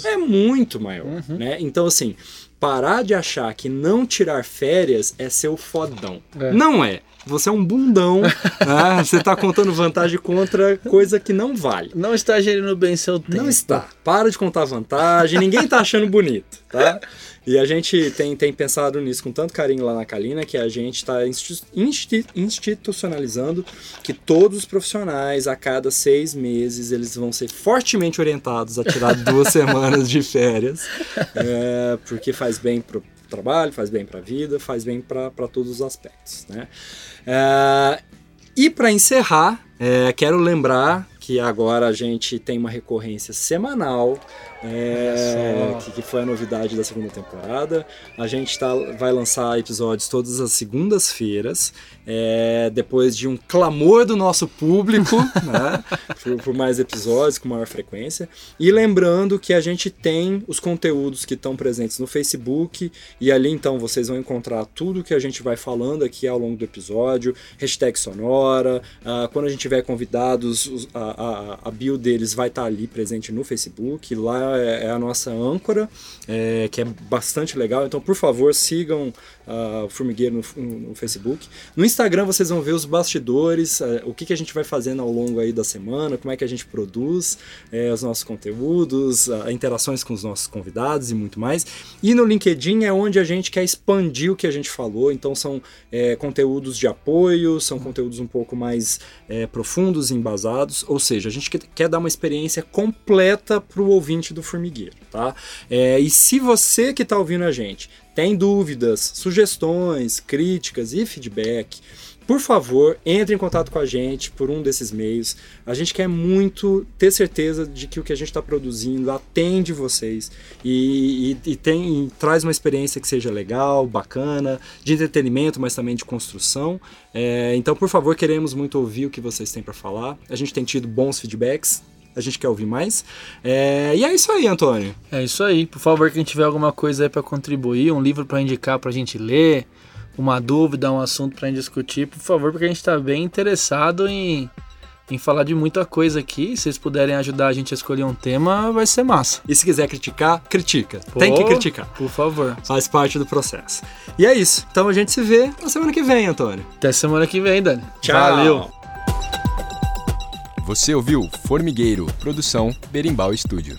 é muito maior, né? Então, assim, parar de achar que não tirar férias é ser o fodão. É. Não é. Você é um bundão, né? Você tá contando vantagem contra coisa que não vale. Não está gerindo bem seu tempo. Não está. Para de contar vantagem, ninguém tá achando bonito, tá? E a gente tem, tem pensado nisso com tanto carinho lá na Calina que a gente está institucionalizando que todos os profissionais, a cada seis meses, eles vão ser fortemente orientados a tirar duas semanas de férias, é, porque faz bem pro trabalho, faz bem para a vida, faz bem para todos os aspectos, né? É, E para encerrar, é, quero lembrar que agora a gente tem uma recorrência semanal é, que, que, foi a novidade da segunda temporada. A gente tá, vai lançar episódios todas as segundas-feiras, é, depois de um clamor do nosso público, né, por, por, mais episódios, com maior frequência. E lembrando que a gente tem os conteúdos que estão presentes no Facebook, e ali então vocês vão encontrar tudo que a gente vai falando aqui ao longo do episódio, hashtag sonora, uh, quando a gente tiver convidados, a, a, a bio deles vai estar tá ali presente no Facebook, lá é, é, a nossa âncora, é, que é bastante legal. Então, por favor, sigam uh, o Formigueiro no, no, Facebook. No Instagram vocês vão ver os bastidores, uh, o que, que a gente vai fazendo ao longo aí da semana, como é que a gente produz uh, os nossos conteúdos, interações com os nossos convidados e muito mais. E no LinkedIn é onde a gente quer expandir o que a gente falou, então são é, conteúdos de apoio, são conteúdos um pouco mais profundos e embasados, ou seja, a gente quer dar uma experiência completa para o ouvinte do Formigueiro, tá? É, e se você que está ouvindo a gente tem dúvidas, sugestões, críticas e feedback, por favor, entre em contato com a gente por um desses meios. A gente quer muito ter certeza de que o que a gente está produzindo atende vocês e, e, e tem, e traz uma experiência que seja legal, bacana, de entretenimento, mas também de construção. É, então, por favor, queremos muito ouvir o que vocês têm para falar. A gente tem tido bons feedbacks, a gente quer ouvir mais. É, e é isso aí, Antônio. É isso aí. Por favor, quem tiver alguma coisa aí para contribuir, um livro para indicar para a gente ler, uma dúvida, um assunto para gente discutir, por favor, porque a gente está bem interessado em, em falar de muita coisa aqui. Se vocês puderem ajudar a gente a escolher um tema, vai ser massa. E se quiser criticar, critica. Pô, Tem que criticar. Por favor. Faz parte do processo. E é isso. Então a gente se vê na semana que vem, Antônio. Até semana que vem, Dani. Tchau. Valeu. Você ouviu Formigueiro, produção Berimbau Estúdio.